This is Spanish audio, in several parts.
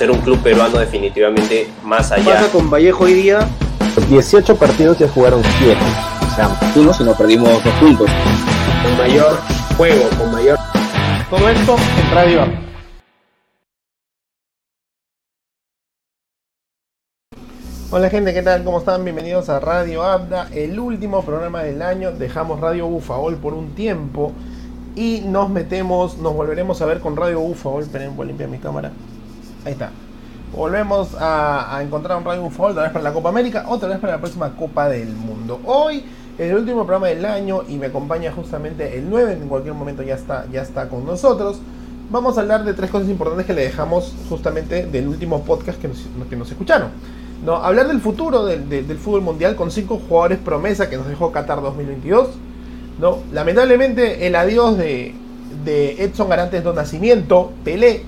ser un club peruano definitivamente más allá. pasa con Vallejo hoy día? 18 partidos ya jugaron 7. O sea, uno si no perdimos dos puntos. Con mayor juego, con mayor... Todo esto en Radio Hola gente, ¿qué tal? ¿Cómo están? Bienvenidos a Radio Abda, el último programa del año. Dejamos Radio Bufaol por un tiempo y nos metemos, nos volveremos a ver con Radio Bufaol. Esperen, voy a limpiar mi cámara. Ahí está. Volvemos a, encontrar un Radio Bufaol, otra vez para la Copa América, otra vez para la próxima Copa del Mundo. Hoy el último programa del año y me acompaña justamente el 9, en cualquier momento ya está, ya está con nosotros. Vamos a hablar de tres cosas importantes que le dejamos justamente del último podcast que nos, que nos escucharon. No, hablar del futuro del, del, fútbol mundial con cinco jugadores promesa que nos dejó Qatar 2022. No, lamentablemente el adiós de, de Edson Arantes do Nacimiento, Pelé,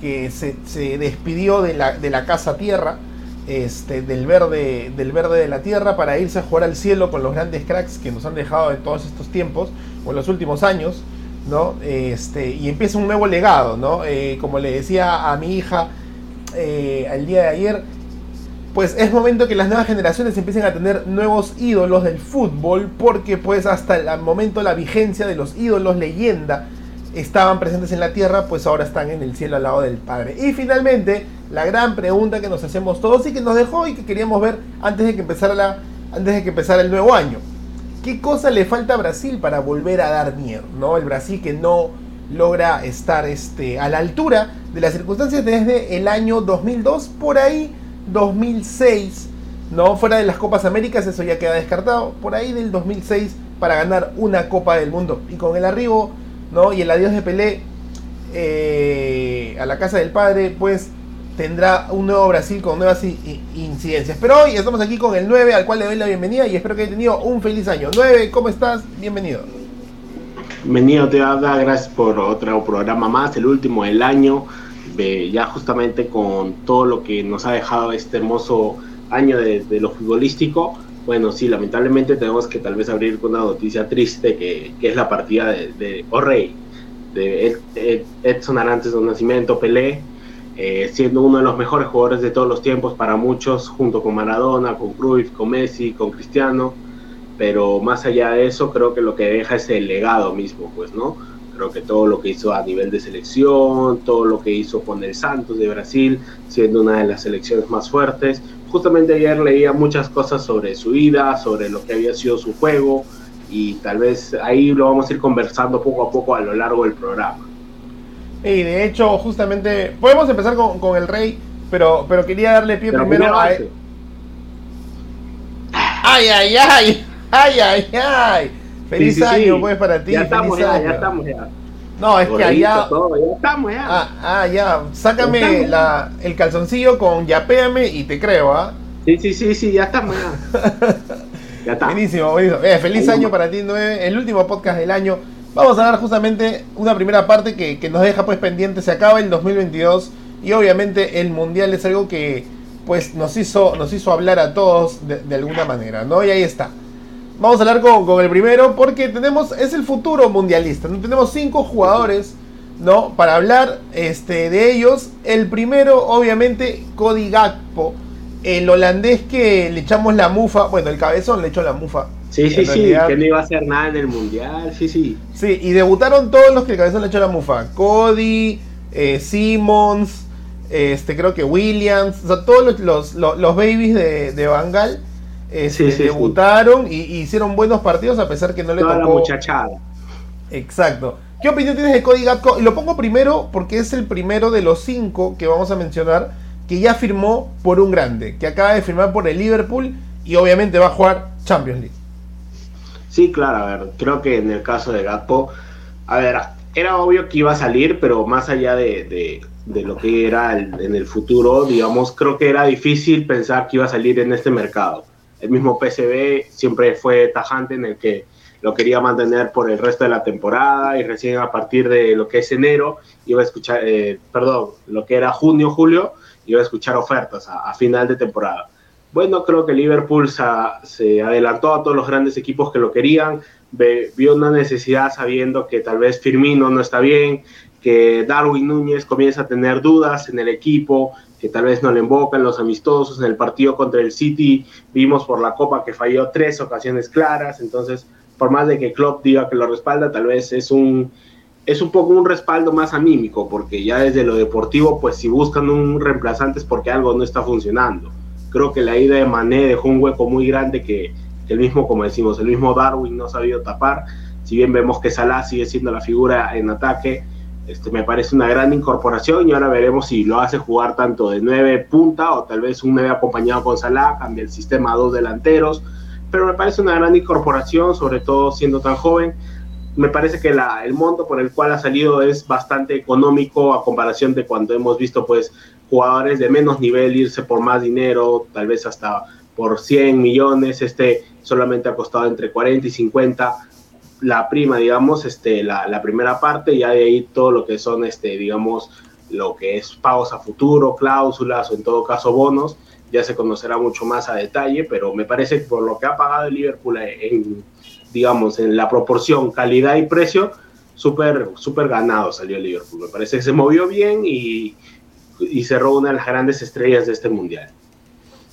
que se, despidió de la, de la, casa tierra, este, del, verde, del verde de la tierra, para irse a jugar al cielo con los grandes cracks que nos han dejado en todos estos tiempos, o en los últimos años. ¿no? Este, y empieza un nuevo legado, ¿no? Eh, como le decía a mi hija eh, el día de ayer, pues es momento que las nuevas generaciones empiecen a tener nuevos ídolos del fútbol, porque pues hasta el momento la vigencia de los ídolos leyenda estaban presentes en la tierra, pues ahora están en el cielo al lado del Padre. Y finalmente, la gran pregunta que nos hacemos todos y que nos dejó y que queríamos ver antes de que empezara, antes de que empezara el nuevo año. ¿Qué cosa le falta a Brasil para volver a dar miedo? ¿no? El Brasil que no logra estar este, a la altura de las circunstancias desde el año 2002, por ahí 2006, ¿no? Fuera de las Copas Américas, eso ya queda descartado. Por ahí del 2006 para ganar una Copa del Mundo. Y con el arribo, ¿no? Y el adiós de Pelé eh, a la casa del padre, pues tendrá un nuevo Brasil con nuevas incidencias. Pero hoy estamos aquí con el 9, al cual le doy la bienvenida y espero que haya tenido un feliz año. 9, ¿cómo estás? Bienvenido. Bienvenido, te gracias por otro programa más, el último del año ya justamente con todo lo que nos ha dejado este hermoso año de, lo futbolístico, bueno, sí, lamentablemente tenemos que tal vez abrir con una noticia triste que, es la partida de, de O'Reilly, de Edson Arantes de Nacimiento, Pelé, eh, siendo uno de los mejores jugadores de todos los tiempos para muchos, junto con Maradona, con Cruyff, con Messi, con Cristiano, pero más allá de eso creo que lo que deja es el legado mismo, pues, ¿no? Creo que todo lo que hizo a nivel de selección, todo lo que hizo con el Santos de Brasil, siendo una de las selecciones más fuertes. Justamente ayer leía muchas cosas sobre su vida, sobre lo que había sido su juego, y tal vez ahí lo vamos a ir conversando poco a poco a lo largo del programa. Y de hecho, justamente, podemos empezar con, con el Rey, pero, pero quería darle pie primero, a... Él. ¡Ay, ay, ay! ¡Ay, ay, ay! Feliz año, pues, para ti. Ya estamos, ya, ya estamos, ya. No, es que allá. ya estamos, ya. Ah, ah ya. Sácame la, el calzoncillo con yapéame y te creo, ¿ah? Sí, sí, sí, sí, ya estamos, ya. ya está. Buenísimo, buenísimo. Eh, feliz año para ti, 9. El último podcast del año. Vamos a dar justamente una primera parte que, que nos deja pues pendiente. Se acaba el 2022 y obviamente el mundial es algo que pues nos hizo, nos hizo hablar a todos de, de alguna manera, ¿no? Y ahí está. Vamos a hablar con, el primero porque tenemos, es el futuro mundialista. Tenemos cinco jugadores, ¿no? Para hablar este, de ellos. El primero, obviamente, Cody Gakpo. El holandés que le echamos la mufa. Bueno, el cabezón le echó la mufa. Sí, sí, sí, que no iba a hacer nada en el mundial. Sí, sí. Sí, y debutaron todos los que el cabezón le echó la mufa. Cody, eh, Simmons, este, creo que Williams. O sea, todos los, los, babies de, de Bangal este, debutaron y, hicieron buenos partidos a pesar que no le Toda tocó. La muchachada. Exacto. ¿Qué opinión tienes de Cody Gatko? Y lo pongo primero porque es el primero de los cinco que vamos a mencionar que ya firmó por un grande, que acaba de firmar por el Liverpool y obviamente va a jugar Champions League. Sí, claro, a ver, creo que en el caso de Gatko, a ver, era obvio que iba a salir, pero más allá de, de lo que era en el futuro, digamos, creo que era difícil pensar que iba a salir en este mercado el mismo PSV siempre fue tajante en el que lo quería mantener por el resto de la temporada y recién a partir de lo que es enero iba a escuchar, eh, perdón, lo que era junio, julio, iba a escuchar ofertas a, final de temporada. Bueno, creo que Liverpool se, adelantó a todos los grandes equipos que lo querían, vio una necesidad sabiendo que tal vez Firmino no está bien, que Darwin Núñez comienza a tener dudas en el equipo, que tal vez no le invocan los amistosos. En el partido contra el City vimos por la Copa que falló tres ocasiones claras, entonces por más de que Klopp diga que lo respalda, tal vez es un es un poco un respaldo más anímico, porque ya desde lo deportivo, pues si buscan un reemplazante es porque algo no está funcionando. Creo que la ida de Mané dejó un hueco muy grande que, el mismo, como decimos, el mismo Darwin no ha sabido tapar. Si bien vemos que Salah sigue siendo la figura en ataque, este, me parece una gran incorporación y ahora veremos si lo hace jugar tanto de nueve punta o tal vez un 9 acompañado con Salah, cambia el sistema a dos delanteros, pero me parece una gran incorporación, sobre todo siendo tan joven. Me parece que la, el monto por el cual ha salido es bastante económico a comparación de cuando hemos visto pues jugadores de menos nivel irse por más dinero, tal vez hasta por 100 millones, este solamente ha costado entre 40 y 50 la prima, digamos, este, la, la primera parte, y de ahí todo lo que son, este, digamos, lo que es pagos a futuro, cláusulas o en todo caso bonos, ya se conocerá mucho más a detalle, pero me parece que por lo que ha pagado el Liverpool en, digamos, en la proporción calidad y precio, súper super ganado salió el Liverpool. Me parece que se movió bien y, y cerró una de las grandes estrellas de este mundial.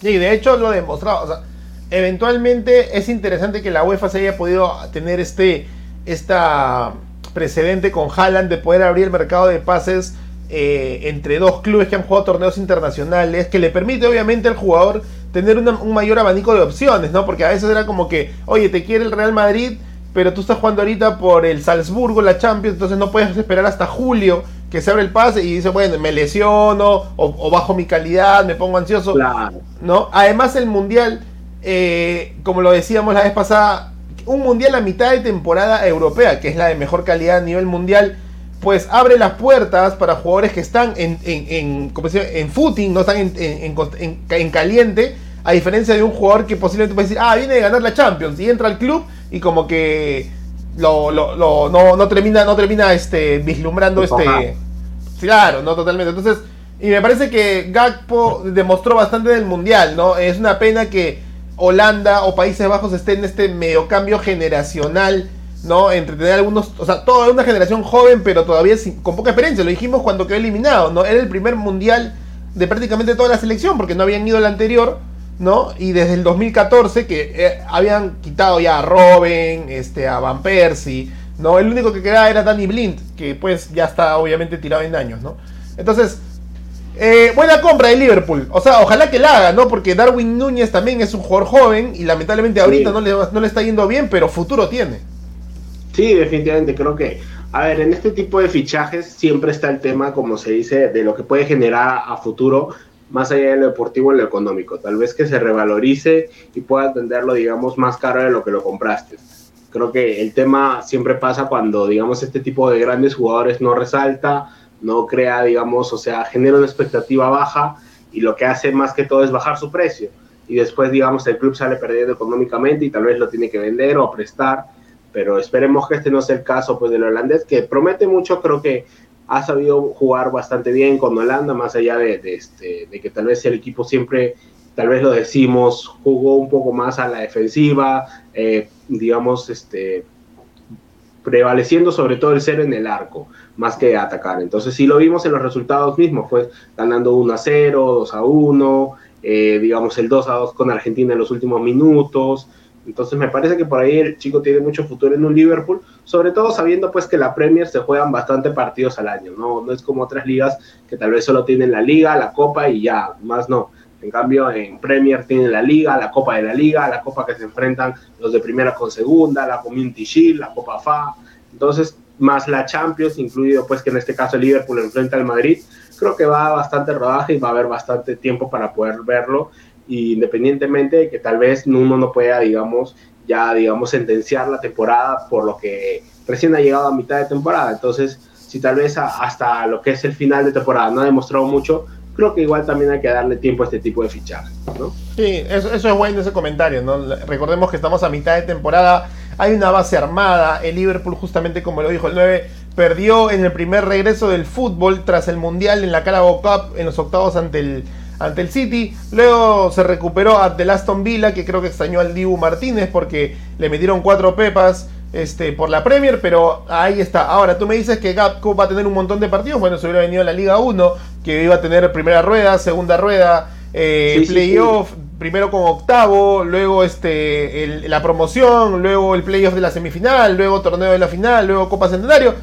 Y de hecho lo demostrado. O sea, eventualmente es interesante que la UEFA se haya podido tener este esta precedente con Haaland de poder abrir el mercado de pases eh, entre dos clubes que han jugado torneos internacionales, que le permite obviamente al jugador tener un mayor abanico de opciones, ¿no? Porque a veces era como que, oye, te quiere el Real Madrid, pero tú estás jugando ahorita por el Salzburgo, la Champions, entonces no puedes esperar hasta julio que se abre el pase y dice, bueno, me lesiono o, bajo mi calidad, me pongo ansioso. ¿no? Además el Mundial, eh, como lo decíamos la vez pasada, un Mundial a mitad de temporada europea, que es la de mejor calidad a nivel mundial, pues abre las puertas para jugadores que están en, en, en, en footing, no están en, en, caliente, a diferencia de un jugador que posiblemente puede decir, ah, viene de ganar la Champions, y entra al club y como que lo, lo, lo no, no, termina, no termina este, vislumbrando este... Claro, no totalmente. Entonces, y me parece que Gakpo demostró bastante del Mundial, ¿no? Es una pena que Holanda o Países Bajos estén en este medio cambio generacional ¿no? Entretener algunos, o sea, toda una generación joven, pero todavía con poca experiencia. Lo dijimos cuando quedó eliminado, ¿no? Era el primer mundial de prácticamente toda la selección, porque no habían ido al anterior, ¿no? Y desde el 2014, que eh, habían quitado ya a Robin, este, a Van Persie, ¿no? El único que quedaba era Danny Blind, que pues ya está obviamente tirado en años, ¿no? Entonces, eh, buena compra de Liverpool. O sea, ojalá que la haga, ¿no? Porque Darwin Núñez también es un jugador joven y lamentablemente ahorita no, le, no le está yendo bien, pero futuro tiene. Sí, definitivamente, creo que, a ver, en este tipo de fichajes siempre está el tema, como se dice, de lo que puede generar a futuro, más allá de lo deportivo y lo económico. Tal vez que se revalorice y pueda venderlo, digamos, más caro de lo que lo compraste. Creo que el tema siempre pasa cuando, digamos, este tipo de grandes jugadores no resalta, no crea, digamos, o sea, genera una expectativa baja y lo que hace más que todo es bajar su precio. Y después, digamos, el club sale perdiendo económicamente y tal vez lo tiene que vender o prestar pero esperemos que este no sea el caso pues del holandés, que promete mucho, creo que ha sabido jugar bastante bien con Holanda, más allá de, este, de que tal vez el equipo siempre, tal vez lo decimos, jugó un poco más a la defensiva, eh, digamos, este, prevaleciendo sobre todo el cero en el arco, más que atacar. Entonces sí lo vimos en los resultados mismos, fue ganando 1 a 0, 2 a 1, eh, digamos el 2 a 2 con Argentina en los últimos minutos, entonces me parece que por ahí el chico tiene mucho futuro en un Liverpool, sobre todo sabiendo pues que la Premier se juegan bastante partidos al año, no, no es como otras ligas que tal vez solo tienen la liga, la copa y ya, más no. En cambio en Premier tienen la liga, la copa de la liga, la copa que se enfrentan los de primera con segunda, la Community Shield, la Copa FA, entonces más la Champions, incluido pues que en este caso Liverpool enfrenta al Madrid, creo que va bastante rodaje y va a haber bastante tiempo para poder verlo independientemente de que tal vez uno no pueda, digamos, ya, digamos, sentenciar la temporada por lo que recién ha llegado a mitad de temporada. Entonces, si tal vez hasta lo que es el final de temporada no ha demostrado mucho, creo que igual también hay que darle tiempo a este tipo de fichajes, ¿no? Sí, eso, eso es bueno ese comentario, ¿no? Recordemos que estamos a mitad de temporada, hay una base armada, el Liverpool justamente como lo dijo el 9, perdió en el primer regreso del fútbol tras el Mundial en la Carabao Cup en los octavos ante el ante el City. Luego se recuperó a The Aston Villa, que creo que extrañó al Dibu Martínez porque le metieron cuatro pepas este, por la Premier, pero ahí está. Ahora, tú me dices que Gapco va a tener un montón de partidos. Bueno, se hubiera venido a la Liga 1, que iba a tener primera rueda, segunda rueda, eh, Sí, sí, playoff, primero con octavo, luego este el- la promoción, luego el playoff de la semifinal, luego torneo de la final, luego Copa Centenario.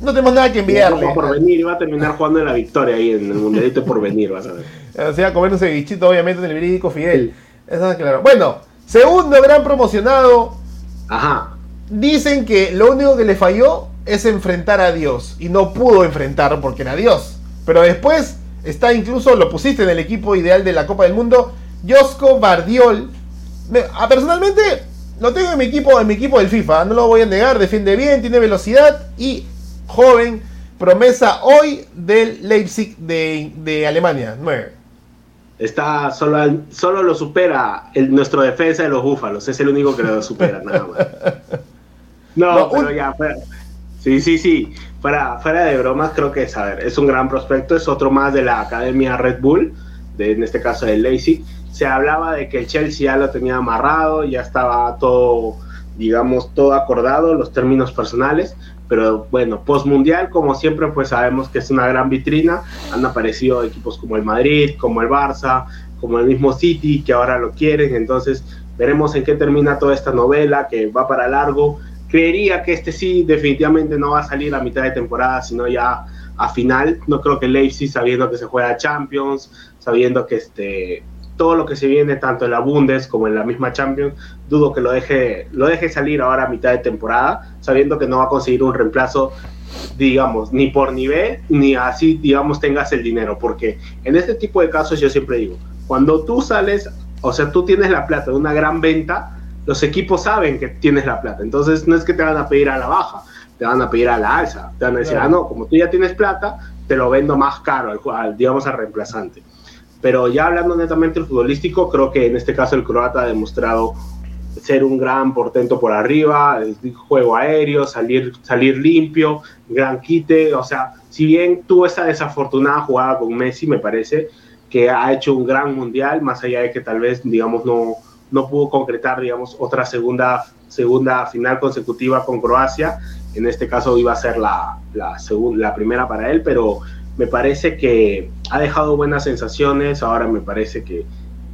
No tenemos nada que enviarle. por venir iba a terminar jugando en la victoria ahí en el mundialito por venir, vas a ver. O sea, comer un cevichito, obviamente, en el verídico Fidel. Eso es claro. Bueno, segundo gran promocionado. Ajá. Dicen que lo único que le falló es enfrentar a Dios. Y no pudo enfrentar porque era Dios. Pero después está incluso, lo pusiste en el equipo ideal de la Copa del Mundo, Josco Bardiol. Me- ah, personalmente, lo tengo en mi equipo, en mi equipo del FIFA. No lo voy a negar, defiende bien, tiene velocidad y joven. Promesa hoy del Leipzig de, de Alemania. 9. Está solo, solo lo supera el, nuestro defensa de los búfalos. Es el único que lo supera, nada más. No, No, pero un- ya, fuera. Sí, sí, sí. Fuera, fuera de bromas, creo que es, a ver, es un gran prospecto. Es otro más de la academia Red Bull, de, en este caso del Leipzig. Se hablaba de que el Chelsea ya lo tenía amarrado, ya estaba todo, digamos, todo acordado, los términos personales. Pero bueno, post mundial, como siempre, pues sabemos que es una gran vitrina. Han aparecido equipos como el Madrid, como el Barça, como el mismo City, que ahora lo quieren. Entonces, veremos en qué termina toda esta novela, que va para largo. Creería que este sí, definitivamente no va a salir a mitad de temporada, sino ya a final. No creo que Leipzig, sabiendo que se juega Champions, sabiendo que este todo lo que se viene tanto en la Bundes como en la misma Champions, dudo que lo deje, lo deje salir ahora a mitad de temporada, sabiendo que no va a conseguir un reemplazo, digamos, ni por nivel, ni así, digamos, tengas el dinero, porque en este tipo de casos yo siempre digo, cuando tú sales, o sea, tú tienes la plata de una gran venta, los equipos saben que tienes la plata, entonces no es que te van a pedir a la baja, te van a pedir a la alza, te van a decir, Claro. ah, no, como tú ya tienes plata, te lo vendo más caro, al, al, digamos, al reemplazante. Pero ya hablando netamente del futbolístico, creo que en este caso el croata ha demostrado ser un gran portento por arriba, el juego aéreo, salir, salir limpio, gran quite, o sea, si bien tuvo esa desafortunada jugada con Messi, me parece que ha hecho un gran mundial, más allá de que tal vez, digamos, no, no pudo concretar, digamos, otra segunda, segunda final consecutiva con Croacia, en este caso iba a ser la, la, la primera para él, pero me parece que ha dejado buenas sensaciones, ahora me parece que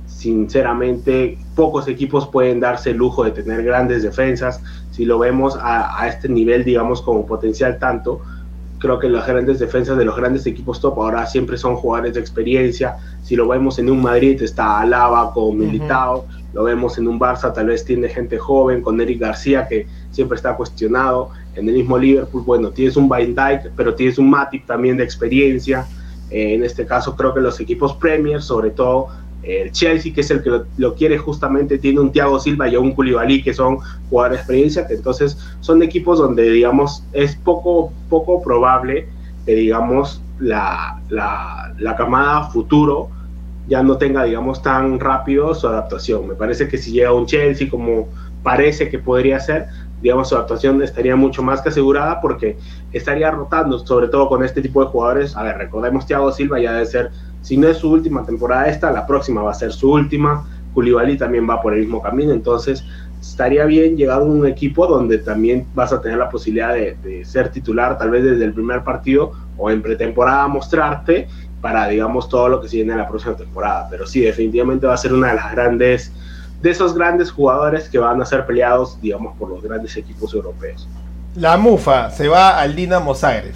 sinceramente pocos equipos pueden darse el lujo de tener grandes defensas. Si lo vemos a, a este nivel, digamos, como potencial tanto, creo que las grandes defensas de los grandes equipos top ahora siempre son jugadores de experiencia. Si lo vemos en un Madrid está Alaba con Militao, lo vemos en un Barça tal vez tiene gente joven con Eric García que siempre está cuestionado. En el mismo Liverpool, bueno, tienes un Van Dijk, pero tienes un Matip también de experiencia. Eh, en este caso creo que los equipos Premier, sobre todo el Chelsea, que es el que lo, lo, quiere justamente, tiene un Thiago Silva y un Koulibaly, que son jugadores de experiencia, que entonces son equipos donde, digamos, es poco, poco probable que, digamos, la, la, la camada futuro ya no tenga, digamos, tan rápido su adaptación. Me parece que si llega un Chelsea como parece que podría ser, digamos, su actuación estaría mucho más que asegurada porque estaría rotando, sobre todo con este tipo de jugadores. A ver, recordemos Thiago Silva ya debe ser, si no es su última temporada esta, la próxima va a ser su última. Koulibaly también va por el mismo camino, entonces estaría bien llegar a un equipo donde también vas a tener la posibilidad de, de ser titular, tal vez desde el primer partido o en pretemporada mostrarte para, digamos, todo lo que se viene en la próxima temporada. Pero sí, definitivamente va a ser una de las grandes de esos grandes jugadores que van a ser peleados, digamos, por los grandes equipos europeos. La Mufa se va al Dinamo Zagreb.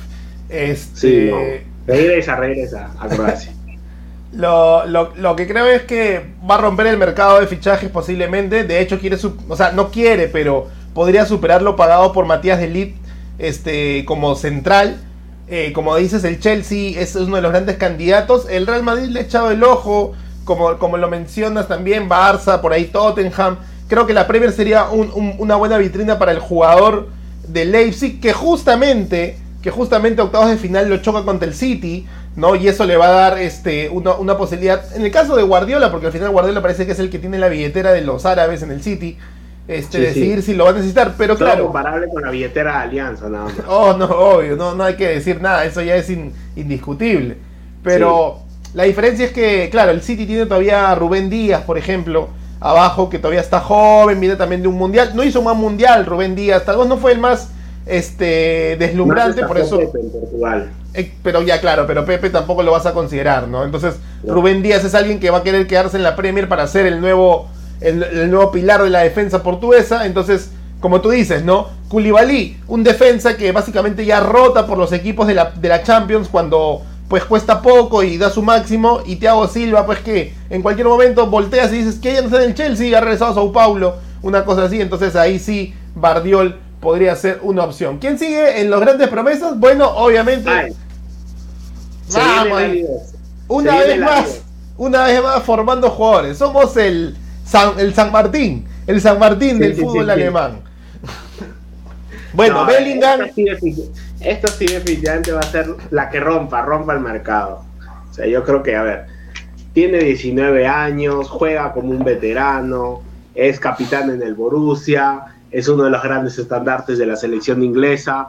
Este, sí, no. regresa, regresa a Croacia. lo, lo, lo, que creo es que va a romper el mercado de fichajes posiblemente. De hecho, quiere, o sea, no quiere, pero podría superar lo pagado por Matías de Ligt este, como central. Eh, como dices, el Chelsea es uno de los grandes candidatos. El Real Madrid le ha echado el ojo como, como lo mencionas también, Barça, por ahí Tottenham. Creo que la Premier sería un, un, una buena vitrina para el jugador de Leipzig, que justamente, que justamente octavos de final lo choca contra el City, ¿no? Y eso le va a dar este, una, una posibilidad. En el caso de Guardiola, porque al final Guardiola parece que es el que tiene la billetera de los árabes en el City. Este, sí, decidir sí. si lo va a necesitar, pero Solo claro. comparable con la billetera de Alianza, nada más. Oh, no, obvio, no, no hay que decir nada, eso ya es in, indiscutible. Pero sí. la diferencia es que, claro, el City tiene todavía a Rubén Díaz, por ejemplo, abajo, que todavía está joven, viene también de un mundial. No hizo más mundial Rubén Díaz, tal vez no fue el más este deslumbrante, por eso. En Portugal. Eh, pero ya claro, pero Pepe tampoco lo vas a considerar, ¿no? Entonces Rubén Díaz es alguien que va a querer quedarse en la Premier para ser el nuevo, el, el nuevo pilar de la defensa portuguesa. Entonces, como tú dices, ¿no? Koulibaly, un defensa que básicamente ya rota por los equipos de la, de la Champions cuando pues cuesta poco y da su máximo. Y Thiago Silva, pues que en cualquier momento volteas y dices que ya no está en el Chelsea, ha regresado a Sao Paulo, una cosa así. Entonces ahí sí, Bardiol podría ser una opción. ¿Quién sigue en los grandes promesas? Bueno, obviamente. Ay, Vamos, una vez más, una vez más formando jugadores. Somos el San, el San Martín, el San Martín Sí, del sí, fútbol sí, alemán. Bueno, No, Bellingham, Esto sí, defini- esto sí definitivamente va a ser la que rompa, rompa el mercado. O sea, yo creo que, a ver, tiene 19 años, juega como un veterano, es capitán en el Borussia, es uno de los grandes estandartes de la selección inglesa.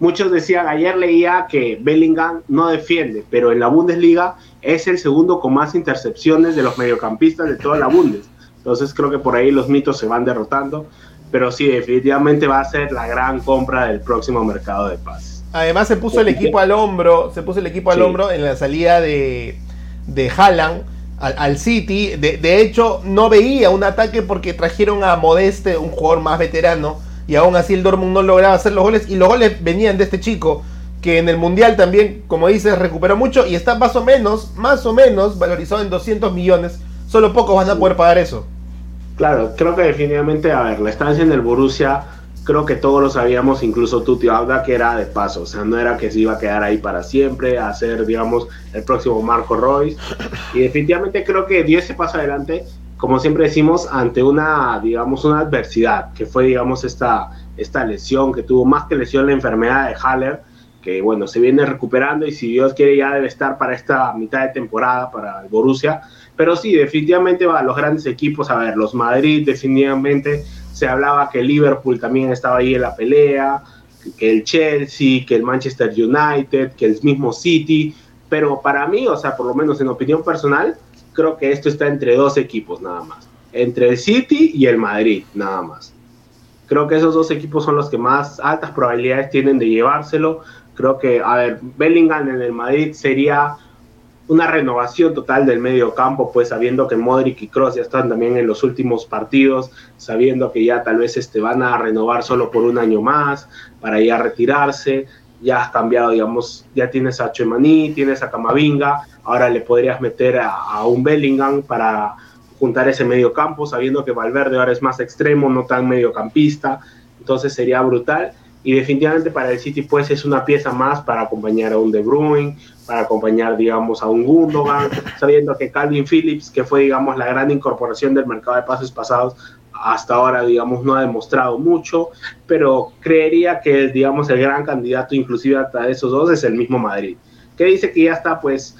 Muchos decían, ayer leía que Bellingham no defiende, pero en la Bundesliga es el segundo con más intercepciones de los mediocampistas de toda la Bundes. Entonces creo que por ahí los mitos se van derrotando pero sí, definitivamente va a ser la gran compra del próximo mercado de pases. además se puso el equipo al hombro, se puso el equipo al Sí. hombro en la salida de, de Haaland al, al City. De, de hecho, no veía un ataque porque trajeron a Modeste, un jugador más veterano, y aún así el Dortmund no lograba hacer los goles, y los goles venían de este chico, que en el Mundial también, como dices, recuperó mucho, y está más o menos, más o menos, valorizado en 200 millones. Solo pocos van a poder pagar eso. Claro, creo que definitivamente, a ver, la estancia en el Borussia, creo que todos lo sabíamos, incluso tú, tío Abda, que era de paso, o sea, no era que se iba a quedar ahí para siempre, a ser, digamos, el próximo Marco Royce. Y definitivamente creo que dio ese paso adelante, como siempre decimos, ante una, digamos, una adversidad, que fue, digamos, esta, esta lesión que tuvo, más que lesión, la enfermedad de Haller, que bueno, se viene recuperando y si Dios quiere ya debe estar para esta mitad de temporada para el Borussia. Pero sí, definitivamente va a los grandes equipos, a ver, los Madrid definitivamente, se hablaba que Liverpool también estaba ahí en la pelea, que el Chelsea, que el Manchester United, que el mismo City, pero para mí, o sea, por lo menos en opinión personal, creo que esto está entre dos equipos nada más, entre el City y el Madrid, nada más. Creo que esos dos equipos son los que más altas probabilidades tienen de llevárselo. Creo que, a ver, Bellingham en el Madrid sería una renovación total del medio campo, pues sabiendo que Modric y Kroos ya están también en los últimos partidos, sabiendo que ya tal vez este, van a renovar solo por un año más para ya retirarse, ya has cambiado, digamos, ya tienes a Chemaní, tienes a Camavinga, ahora le podrías meter a, a un Bellingham para juntar ese medio campo, sabiendo que Valverde ahora es más extremo, no tan mediocampista, entonces sería brutal. Y definitivamente para el City pues es una pieza más para acompañar a un De Bruyne, para acompañar digamos a un Gundogan, sabiendo que Calvin Phillips, que fue digamos la gran incorporación del mercado de pases pasados, hasta ahora digamos no ha demostrado mucho, pero creería que digamos el gran candidato inclusive hasta esos dos es el mismo Madrid, que dice que ya está pues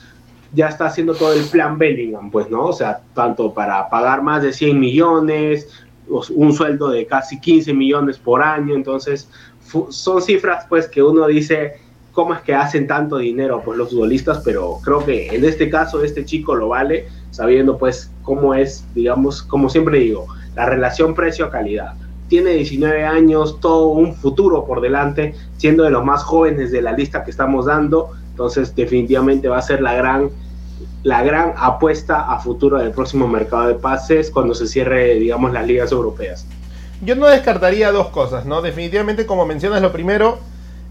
ya está haciendo todo el plan Bellingham, pues, ¿no? O sea, tanto para pagar más de 100 millones, un sueldo de casi 15 millones por año, entonces son cifras, pues, que uno dice, ¿cómo es que hacen tanto dinero, pues, los futbolistas? Pero creo que en este caso, este chico lo vale, sabiendo, pues, cómo es, digamos, como siempre digo, la relación precio-calidad. Tiene 19 años, todo un futuro por delante, siendo de los más jóvenes de la lista que estamos dando, entonces definitivamente va a ser la gran la gran apuesta a futuro del próximo mercado de pases cuando se cierre, digamos, las ligas europeas. Yo no descartaría dos cosas, ¿no? Definitivamente, como mencionas, lo primero,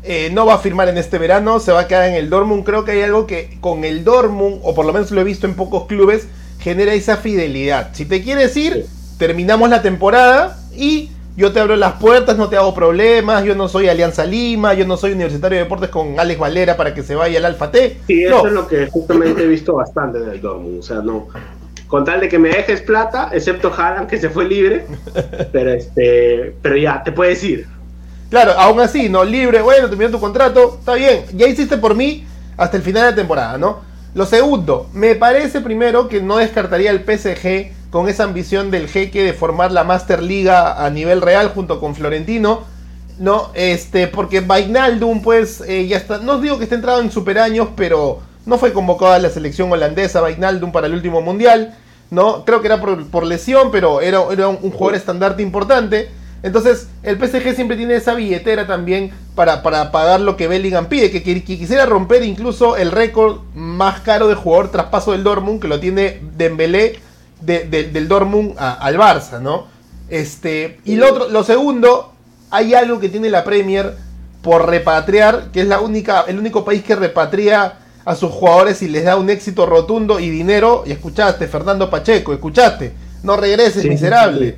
eh, no va a firmar en este verano, se va a quedar en el Dortmund. Creo que hay algo que con el Dortmund, o por lo menos lo he visto en pocos clubes, genera esa fidelidad. Si te quieres ir, terminamos la temporada y yo te abro las puertas, no te hago problemas, yo no soy Alianza Lima, yo no soy Universitario de Deportes con Alex Valera para que se vaya al Alfa T. Sí, no. eso es lo que justamente he visto bastante del Dortmund, o sea, no con tal de que me dejes plata, excepto Haaland que se fue libre, pero este, pero ya te puedes ir. Claro, aún así, no libre, bueno, terminó tu contrato, está bien, ya hiciste por mí hasta el final de la temporada, ¿no? Lo segundo, me parece primero que no descartaría el PSG con esa ambición del jeque de formar la Master Liga a nivel real junto con Florentino, ¿no? Este, porque Vainaldum, pues, eh, ya está, no digo que esté entrado en super años, pero no fue convocado a la selección holandesa Vainaldum para el último mundial, ¿no? Creo que era por, por lesión, pero era, era un, jugador estandarte importante. Entonces, el PSG siempre tiene esa billetera también para, para pagar lo que Bellingham pide, que, que- quisiera romper incluso el récord más caro de jugador traspaso del Dortmund, que lo tiene Dembélé de- de- del Dortmund al Barça, ¿no? Este, y lo, otro, lo segundo, hay algo que tiene la Premier por repatriar, que es la única, el único país que repatria a sus jugadores y les da un éxito rotundo y dinero. Y escuchaste, Fernando Pacheco, escuchaste, no regreses, Sí, miserable. sí,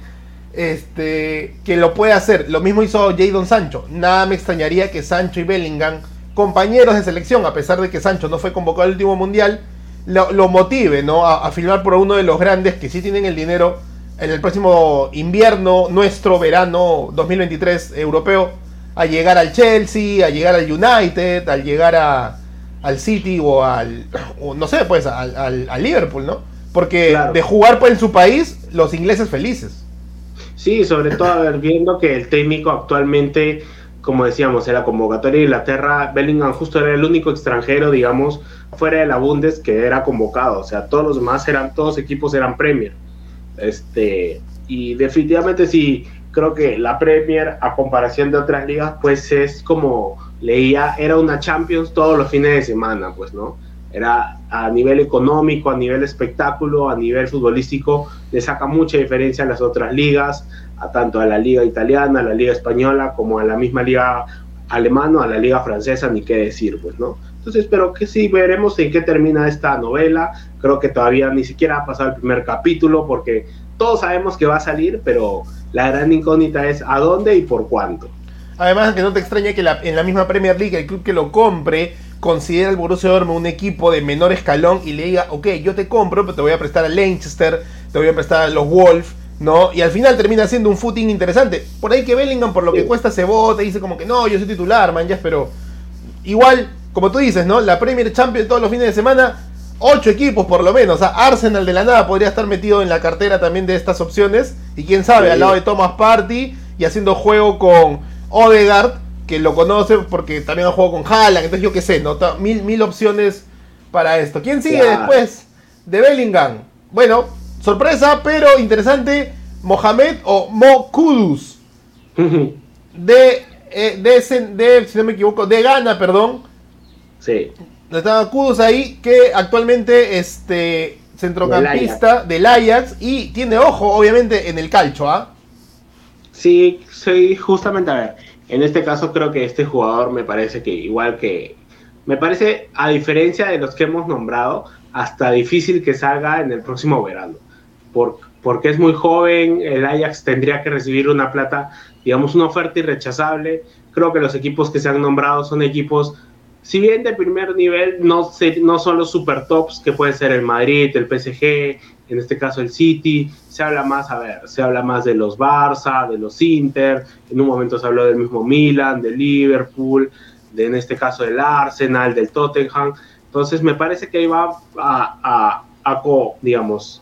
Este, que lo puede hacer. Lo mismo hizo Jadon Sancho. Nada me extrañaría que Sancho y Bellingham, compañeros de selección, a pesar de que Sancho no fue convocado al último mundial, lo, lo motive, ¿no? A, a firmar por uno de los grandes que sí tienen el dinero en el próximo invierno, nuestro verano 2023 europeo, a llegar al Chelsea, a llegar al United, a llegar a, al City o al, o no sé, pues al, al- al Liverpool, ¿no? Porque Claro. de jugar pues, en su país, los ingleses felices. Sí, sobre todo a ver, viendo que el técnico actualmente, como decíamos, en la convocatoria de Inglaterra, Bellingham justo era el único extranjero, digamos, fuera de la Bundes que era convocado. O sea, todos los demás eran, todos equipos eran Premier. Este, y definitivamente sí, creo que la Premier, a comparación de otras ligas, pues es como leía, era una Champions todos los fines de semana, pues, ¿no? Era a nivel económico, a nivel espectáculo, a nivel futbolístico, le saca mucha diferencia a las otras ligas, a tanto a la liga italiana, a la liga española, como a la misma liga alemana, a la liga francesa, ni qué decir, pues, ¿no? Entonces, pero que sí, veremos en qué termina esta novela. Creo que todavía ni siquiera ha pasado el primer capítulo, porque todos sabemos que va a salir, pero la gran incógnita es a dónde y por cuánto. Además, que no te extraña que la- en la misma Premier League el club que lo compre considera al Borussia Dortmund un equipo de menor escalón y le diga, ok, yo te compro, pero te voy a prestar a Leicester, te voy a prestar a los Wolves, ¿no? Y al final termina siendo un footing interesante. Por ahí que Bellingham, por lo que cuesta, se vota y dice como que no, yo soy titular, man, ya, pero igual, como tú dices, ¿no? La Premier Champions todos los fines de semana, ocho equipos por lo menos. O sea, Arsenal de la nada podría estar metido en la cartera también de estas opciones. Y quién sabe, Sí. al lado de Thomas Party y haciendo juego con Odegaard, que lo conoce porque también ha jugado con Haaland. Entonces yo qué sé, ¿no? Mil, mil opciones para esto. ¿Quién sigue Claro. después de Bellingham? Bueno, sorpresa, pero interesante. Mohamed o Mo Kudus de, eh, de, si no me equivoco, de Ghana, perdón. sí, Estaba Kudus ahí, que actualmente este centrocampista del Ajax y tiene ojo, obviamente, en el calcho, ¿ah? Sí, sí, justamente, a ver, en este caso creo que este jugador me parece que igual que, me parece, a diferencia de los que hemos nombrado, hasta difícil que salga en el próximo verano, por, porque es muy joven, el Ajax tendría que recibir una plata, digamos, una oferta irrechazable, creo que los equipos que se han nombrado son equipos, si bien de primer nivel, no, se- no son los super tops que puede ser el Madrid, el PSG, en este caso el City, se habla más, a ver, se habla más de los Barça, de los Inter, en un momento se habló del mismo Milan, del Liverpool, de, en este caso del Arsenal, del Tottenham, entonces me parece que ahí va a, digamos,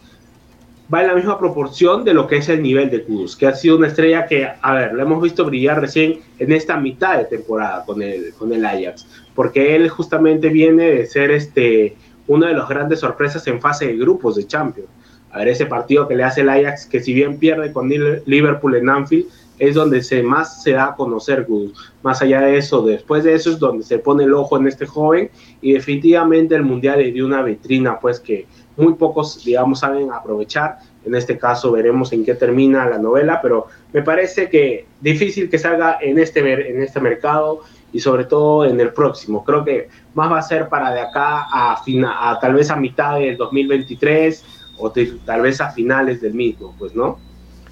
va en la misma proporción de lo que es el nivel de Kudus, que ha sido una estrella que, a ver, lo hemos visto brillar recién en esta mitad de temporada con el, con el Ajax, porque él justamente viene de ser este, una de las grandes sorpresas en fase de grupos de Champions. A ver, ese partido que le hace el Ajax, que si bien pierde con Liverpool en Anfield, es donde se más se da a conocer Kudus. Más allá de eso, después de eso es donde se pone el ojo en este joven y definitivamente el Mundial le dio una vitrina pues que muy pocos, digamos, saben aprovechar. En este caso veremos en qué termina la novela, pero me parece que difícil que salga en este, en este mercado y sobre todo en el próximo. Creo que más va a ser para de acá a, fina- a tal vez a mitad del 2023 o tal vez a finales del mismo, pues, ¿no?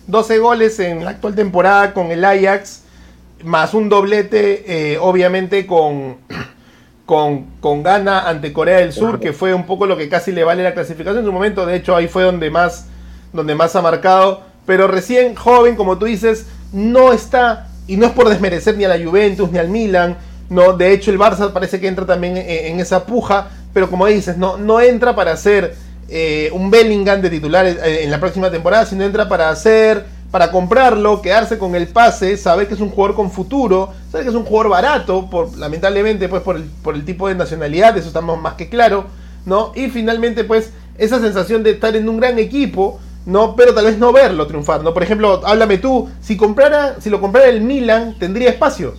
12 goles en la actual temporada con el Ajax, más un doblete, eh, obviamente, con, con, con Ghana ante Corea del Sur, que fue un poco lo que casi le vale la clasificación en su momento. De hecho, ahí fue donde más, donde más ha marcado. Pero recién joven, como tú dices, no está, y no es por desmerecer ni a la Juventus ni al Milan. No, de hecho, el Barça parece que entra también en, esa puja, pero como dices, no, no entra para ser eh, un Bellingham de titular eh, en la próxima temporada, sino entra para hacer, para comprarlo, quedarse con el pase, saber que es un jugador con futuro, saber que es un jugador barato, por, lamentablemente pues por el, por el tipo de nacionalidad, eso estamos más que claro, ¿no? Y finalmente pues esa sensación de estar en un gran equipo ¿no? Pero tal vez no verlo triunfar, ¿no? Por ejemplo, háblame tú, si comprara, si lo comprara el Milan, ¿tendría espacio?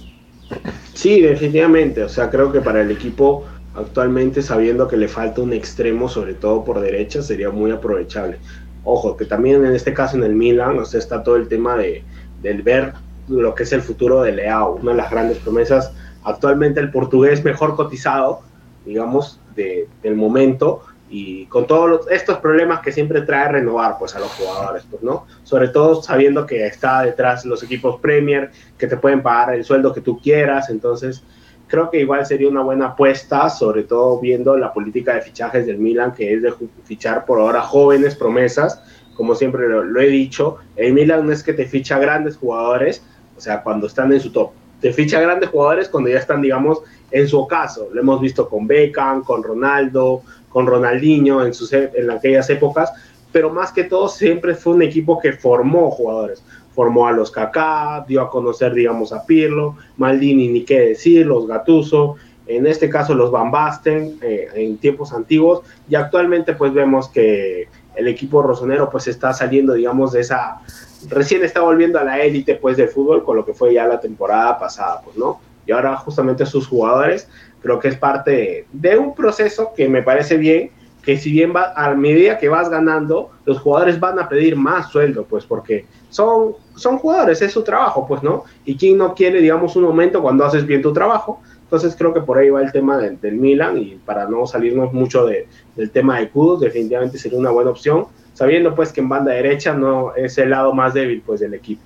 Sí, definitivamente. O sea, creo que para el equipo actualmente, sabiendo que le falta un extremo, sobre todo por derecha, sería muy aprovechable. Ojo, que también en este caso en el Milan, o sea, está todo el tema de, del ver lo que es el futuro de Leao, una de las grandes promesas. Actualmente el portugués mejor cotizado, digamos, de, del momento, y con todos estos problemas que siempre trae renovar pues a los jugadores, pues, ¿no? Sobre todo sabiendo que está detrás los equipos Premier, que te pueden pagar el sueldo que tú quieras, entonces creo que igual sería una buena apuesta, sobre todo viendo la política de fichajes del Milan, que es de fichar por ahora jóvenes promesas, como siempre lo, lo he dicho, el Milan no es que te ficha grandes jugadores, o sea, cuando están en su top, te ficha grandes jugadores cuando ya están, digamos, en su ocaso. Lo hemos visto con Beckham, con Ronaldo, con Ronaldinho en, sus, en aquellas épocas, pero más que todo siempre fue un equipo que formó jugadores. Formó a los Kaká, dio a conocer, digamos, a Pirlo, Maldini, ni qué decir, los Gatuso, en este caso los Van Basten, eh, en tiempos antiguos, y actualmente pues vemos que el equipo rosonero pues está saliendo, digamos, de esa, recién está volviendo a la élite pues del fútbol con lo que fue ya la temporada pasada, pues, ¿no? Y ahora justamente sus jugadores creo que es parte de un proceso que me parece bien, que si bien va, a medida que vas ganando, los jugadores van a pedir más sueldo, pues porque son, son jugadores, es su trabajo, pues, ¿no? Y quién no quiere, digamos, un momento cuando haces bien tu trabajo. Entonces creo que por ahí va el tema del, Milan y para no salirnos mucho de, del tema de Kudos, definitivamente sería una buena opción, sabiendo pues que en banda derecha no es el lado más débil pues del equipo.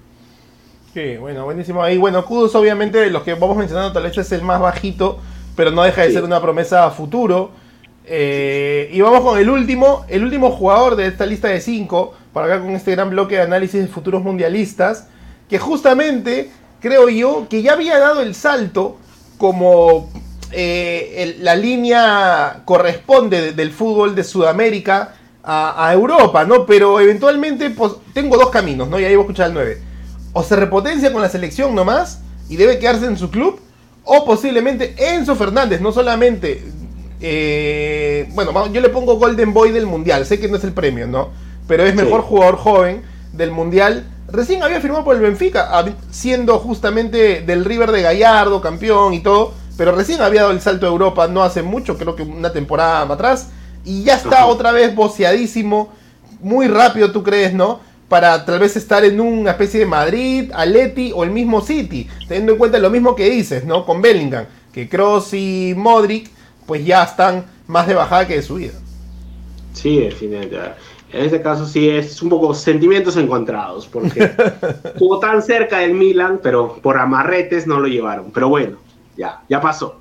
Sí, bueno, buenísimo. Ahí, bueno, Kudos obviamente, los que vamos mencionando, tal vez es el más bajito, pero no deja de Sí. ser una promesa a futuro. Eh, y vamos con el último, el último jugador de esta lista de cinco, para acá con este gran bloque de análisis de futuros mundialistas, que justamente creo yo que ya había dado el salto como eh, el- la línea corresponde de- del fútbol de Sudamérica a, a Europa, ¿no? Pero eventualmente pues, tengo dos caminos, ¿no? Y ahí voy a escuchar el 9. O se repotencia con la selección nomás y debe quedarse en su club, o posiblemente Enzo Fernández, no solamente. eh, bueno, yo le pongo Golden Boy del Mundial, sé que no es el premio, ¿no? Pero es Sí. mejor jugador joven del Mundial. Recién había firmado por el Benfica, siendo justamente del River de Gallardo, campeón y todo. Pero recién había dado el salto a Europa no hace mucho, creo que una temporada atrás. Y ya está Ajá. otra vez boceadísimo, muy rápido, tú crees, ¿no? Para tal vez estar en una especie de Madrid, Aleti o el mismo City, teniendo en cuenta lo mismo que dices, ¿no? Con Bellingham, que Kroos y Modric, pues ya están más de bajada que de subida. Sí, definitivamente. En este caso sí es un poco sentimientos encontrados, porque estuvo tan cerca del Milan, pero por amarretes no lo llevaron. Pero bueno, ya, ya pasó.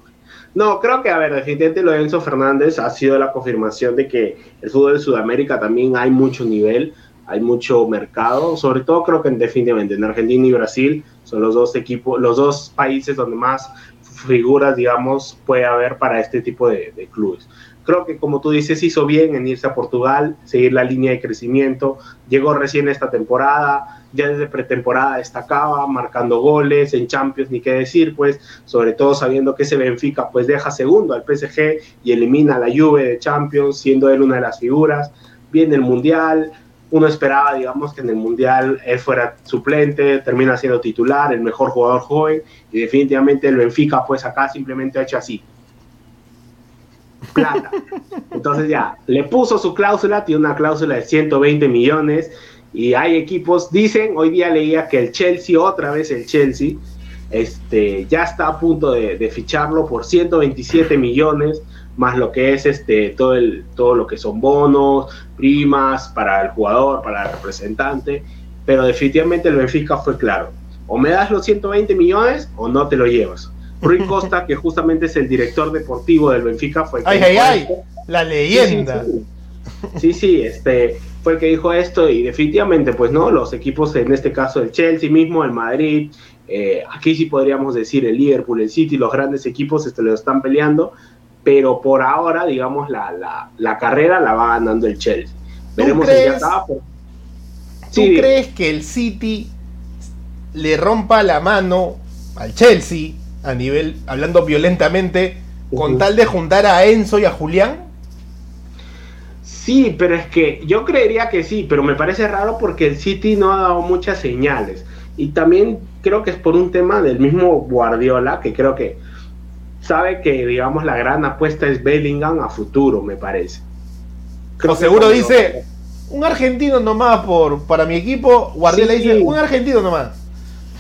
No, creo que, a ver, definitivamente lo de Enzo Fernández ha sido la confirmación de que el fútbol de Sudamérica también hay mucho nivel, hay mucho mercado, sobre todo creo que en, definitivamente en Argentina y Brasil son los dos equipos, los dos países donde más figuras, digamos, puede haber para este tipo de, de clubes. Creo que como tú dices hizo bien en irse a Portugal, seguir la línea de crecimiento, llegó recién esta temporada, ya desde pretemporada destacaba, marcando goles en Champions, ni qué decir, pues, sobre todo sabiendo que ese Benfica pues deja segundo al PSG y elimina a la Juve de Champions, siendo él una de las figuras, viene el Mundial, uno esperaba, digamos, que en el Mundial él fuera suplente, termina siendo titular, el mejor jugador joven, y definitivamente el Benfica pues acá simplemente ha hecho así, plata. Entonces ya, le puso su cláusula, tiene una cláusula de 120 millones y hay equipos, dicen, hoy día leía que el Chelsea, otra vez el Chelsea, este, ya está a punto de, de ficharlo por 127 millones, más lo que es este, todo, el, todo lo que son bonos, primas para el jugador, para el representante, pero definitivamente el Benfica fue claro, o me das los 120 millones o no te lo llevas. Rui Costa, que justamente es el director deportivo del Benfica, fue el que Ay, ay, ay, la leyenda. Sí, sí. Sí, sí, este fue el que dijo esto y definitivamente, pues no, los equipos, en este caso el Chelsea mismo, el Madrid, eh, aquí sí podríamos decir el Liverpool, el City, los grandes equipos este, lo están peleando, pero por ahora, digamos, la, la, la carrera la va ganando el Chelsea. Veremos crees- acaba. por- ¿Tú Sí, diga. crees que el City le rompa la mano al Chelsea a nivel, hablando violentamente, con tal de juntar a Enzo y a Julián? Sí, pero es que yo creería que sí, pero me parece raro porque el City no ha dado muchas señales. Y también creo que es por un tema del mismo Guardiola, que creo que sabe que, digamos, la gran apuesta es Bellingham a futuro, me parece. Creo que seguro dice, un argentino nomás por, para mi equipo, Guardiola Sí. dice, un argentino nomás.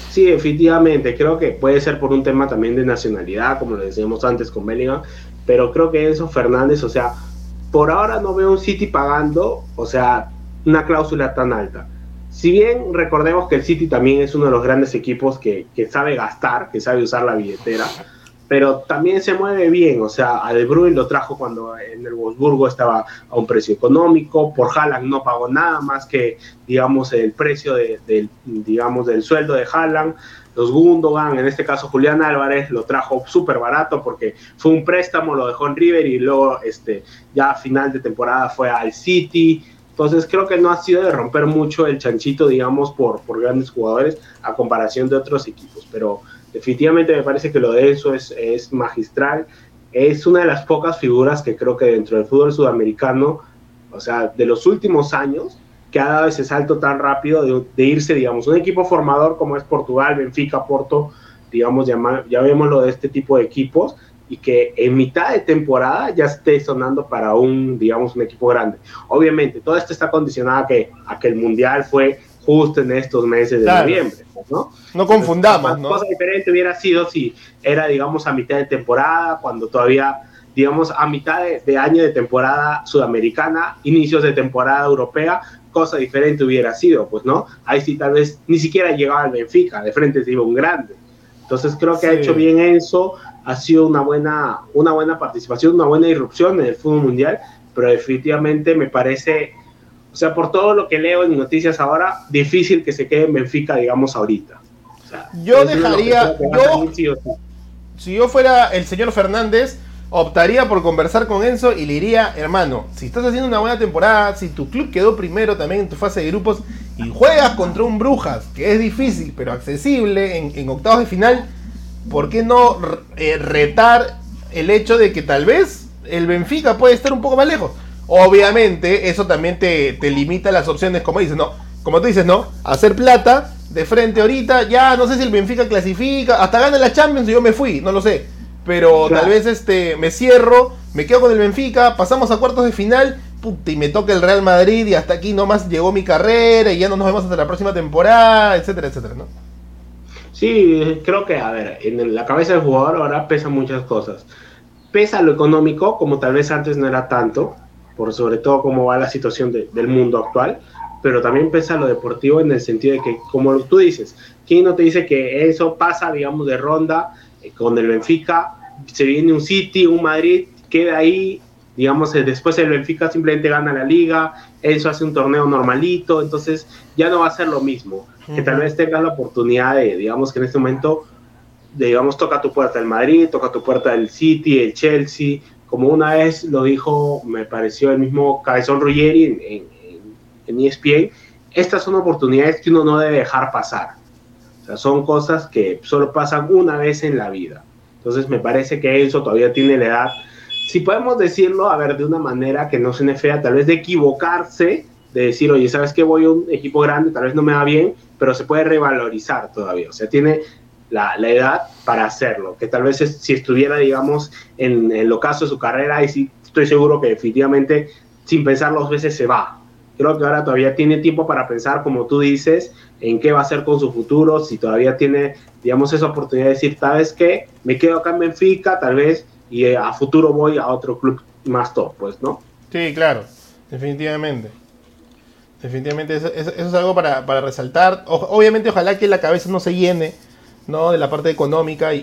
Sí, efectivamente, creo que puede ser por un tema también de nacionalidad, como lo decíamos antes con Bellingham, pero creo que Enzo Fernández, o sea, por ahora no veo un City pagando, o sea, una cláusula tan alta. Si bien recordemos que el City también es uno de los grandes equipos que, que sabe gastar, que sabe usar la billetera, pero también se mueve bien, o sea, a De Bruyne lo trajo cuando en el Wolfsburgo estaba a un precio económico, por Haaland no pagó nada más que, digamos, el precio de- del, digamos, del sueldo de Haaland, los Gundogan, en este caso Julián Álvarez, lo trajo súper barato porque fue un préstamo, lo dejó en River y luego este, ya a final de temporada fue al City. Entonces creo que no ha sido de romper mucho el chanchito, digamos, por, por grandes jugadores a comparación de otros equipos. Pero definitivamente me parece que lo de eso es, es magistral. Es una de las pocas figuras que creo que dentro del fútbol sudamericano, o sea, de los últimos años, que ha dado ese salto tan rápido de, irse, digamos, un equipo formador como es Portugal, Benfica, Porto, digamos, llama- llamémoslo de este tipo de equipos, y que en mitad de temporada ya esté sonando para un, digamos, un equipo grande. Obviamente, todo esto está condicionado a que, a que el Mundial fue justo en estos meses de Claro. noviembre, ¿no? No confundamos, ¿no? cosa diferente hubiera sido si era, digamos, a mitad de temporada, cuando todavía, digamos, a mitad de, de año de temporada sudamericana, inicios de temporada europea, cosa diferente hubiera sido, pues, ¿no? Ahí sí tal vez ni siquiera llegaba al Benfica, de frente se iba un grande. Entonces creo que ha Sí. hecho bien Enzo, ha sido una buena, una buena participación, una buena irrupción en el fútbol mundial, pero definitivamente me parece, o sea, por todo lo que leo en noticias ahora, difícil que se quede en Benfica, digamos, ahorita. O sea, Yo dejaría- yo- sí sí. Si yo fuera el señor Fernández, optaría por conversar con Enzo y le diría, hermano, si estás haciendo una buena temporada, si tu club quedó primero también en tu fase de grupos y juegas contra un Brujas, que es difícil pero accesible en, en octavos de final, ¿por qué no eh, retar el hecho de que tal vez el Benfica puede estar un poco más lejos? Obviamente, eso también te, te limita las opciones, como dices, ¿no? Como tú dices, ¿no? Hacer plata de frente ahorita, ya no sé si el Benfica clasifica, hasta gana la Champions y yo me fui, no lo sé. Pero Claro. tal vez este me cierro, me quedo con el Benfica, pasamos a cuartos de final, puta, y me toca el Real Madrid y hasta aquí nomás llegó mi carrera y ya no nos vemos hasta la próxima temporada, etcétera, etcétera, ¿no? Sí, creo que, a ver, en la cabeza del jugador ahora pesan muchas cosas. Pesa lo económico, como tal vez antes no era tanto, por sobre todo cómo va la situación de- del mundo actual, pero también pesa lo deportivo en el sentido de que, como tú dices, ¿quién no te dice que eso pasa, digamos, de ronda eh, con el Benfica? Se viene un City, un Madrid, queda ahí, digamos, eh, después el Benfica simplemente gana la liga, eso hace un torneo normalito, entonces ya no va a ser lo mismo. Que tal vez tengas la oportunidad de, digamos, que en este momento, de, digamos, toca tu puerta el Madrid, toca tu puerta el City, el Chelsea, como una vez lo dijo, me pareció el mismo Cabezón Ruggeri en, en, en ESPN, estas son oportunidades que uno no debe dejar pasar. O sea, son cosas que solo pasan una vez en la vida. Entonces me parece que Enzo todavía tiene la edad, si podemos decirlo, a ver, de una manera que no suene fea, tal vez de equivocarse, de decir, oye, ¿sabes qué? Voy a un equipo grande, tal vez no me va bien, pero se puede revalorizar todavía. O sea, tiene la, la edad para hacerlo. Que tal vez si estuviera, digamos, en el ocaso de su carrera, y sí estoy seguro que definitivamente, sin pensar dos veces, se va. Creo que ahora todavía tiene tiempo para pensar, como tú dices, en qué va a hacer con su futuro, si todavía tiene, digamos, esa oportunidad de decir, tal vez que me quedo acá en Benfica, tal vez, y eh, a futuro voy a otro club más top, pues, ¿no? Sí, claro, definitivamente. Definitivamente eso, es algo para, para resaltar. Obviamente ojalá que la cabeza no se llene ¿no? de la parte económica y,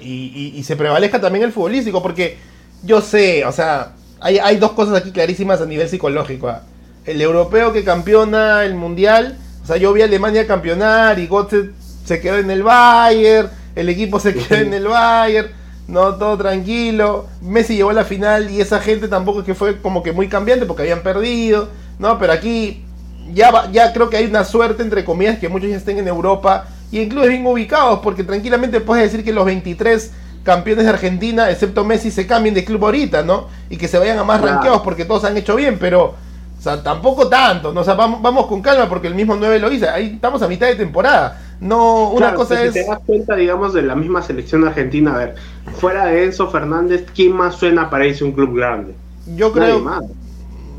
y- se prevalezca también el futbolístico, porque yo sé, o sea, hay, hay dos cosas aquí clarísimas a nivel psicológico. ah. El europeo que campeona el mundial, o sea, yo vi a Alemania campeonar y Götze se quedó en el Bayern, el equipo se quedó en el Bayern, no, todo tranquilo. Messi llegó a la final y esa gente tampoco es que fue como que muy cambiante porque habían perdido, ¿no? Pero aquí ya, va- ya creo que hay una suerte, entre comillas, que muchos ya estén en Europa y en clubes bien ubicados, porque tranquilamente puedes decir que los 23 campeones de Argentina, excepto Messi, se cambien de club ahorita, ¿no? Y que se vayan a más Claro. ranqueados porque todos han hecho bien, pero O sea, tampoco tanto, ¿no? o sea, vamos, vamos con calma porque el mismo 9 lo hizo, ahí estamos a mitad de temporada. No, una Claro, cosa es... Si te das cuenta, digamos, de la misma selección argentina, a ver, fuera de Enzo Fernández, ¿quién más suena para irse a un club grande? Yo Nadie creo, más.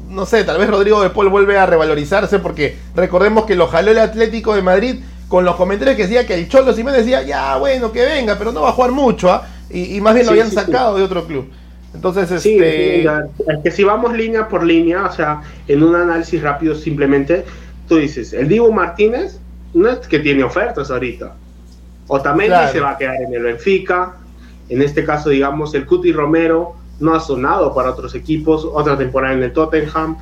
no sé, tal vez Rodrigo de Paul vuelve a revalorizarse porque recordemos que lo jaló el Atlético de Madrid con los comentarios que decía que el Cholo Simeone decía, ya bueno, que venga, pero no va a jugar mucho, ¿ah? y, y más bien lo Sí, habían sí, sacado de otro club. Entonces, este... es que si vamos línea por línea, o sea, en un análisis rápido simplemente, tú dices, el Dibu Martínez no es que tiene ofertas ahorita. Otamendi Claro. se va a quedar en el Benfica, en este caso, digamos, el Cuti Romero no ha sonado para otros equipos, otra temporada en el Tottenham,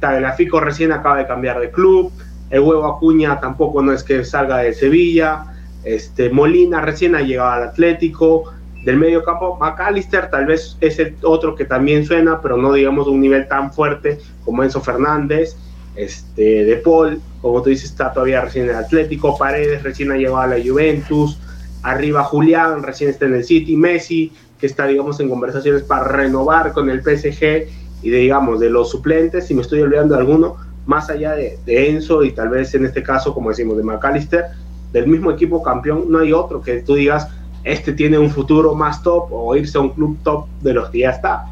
Tagliafico recién acaba de cambiar de club, el huevo Acuña tampoco no es que salga de Sevilla, este Molina recién ha llegado al Atlético, del medio campo McAllister tal vez es el otro que también suena, pero no digamos un nivel tan fuerte como Enzo Fernández, este De Paul, como tú dices, está todavía recién en el Atlético, Paredes recién ha llegado a la Juventus, arriba Julián recién está en el City, Messi que está digamos en conversaciones para renovar con el PSG y de, digamos de los suplentes, si me estoy olvidando de alguno, más allá de, de Enzo y tal vez en este caso, como decimos, de McAllister, del mismo equipo campeón, no hay otro que tú digas, este tiene un futuro más top o irse a un club top de los que ya está.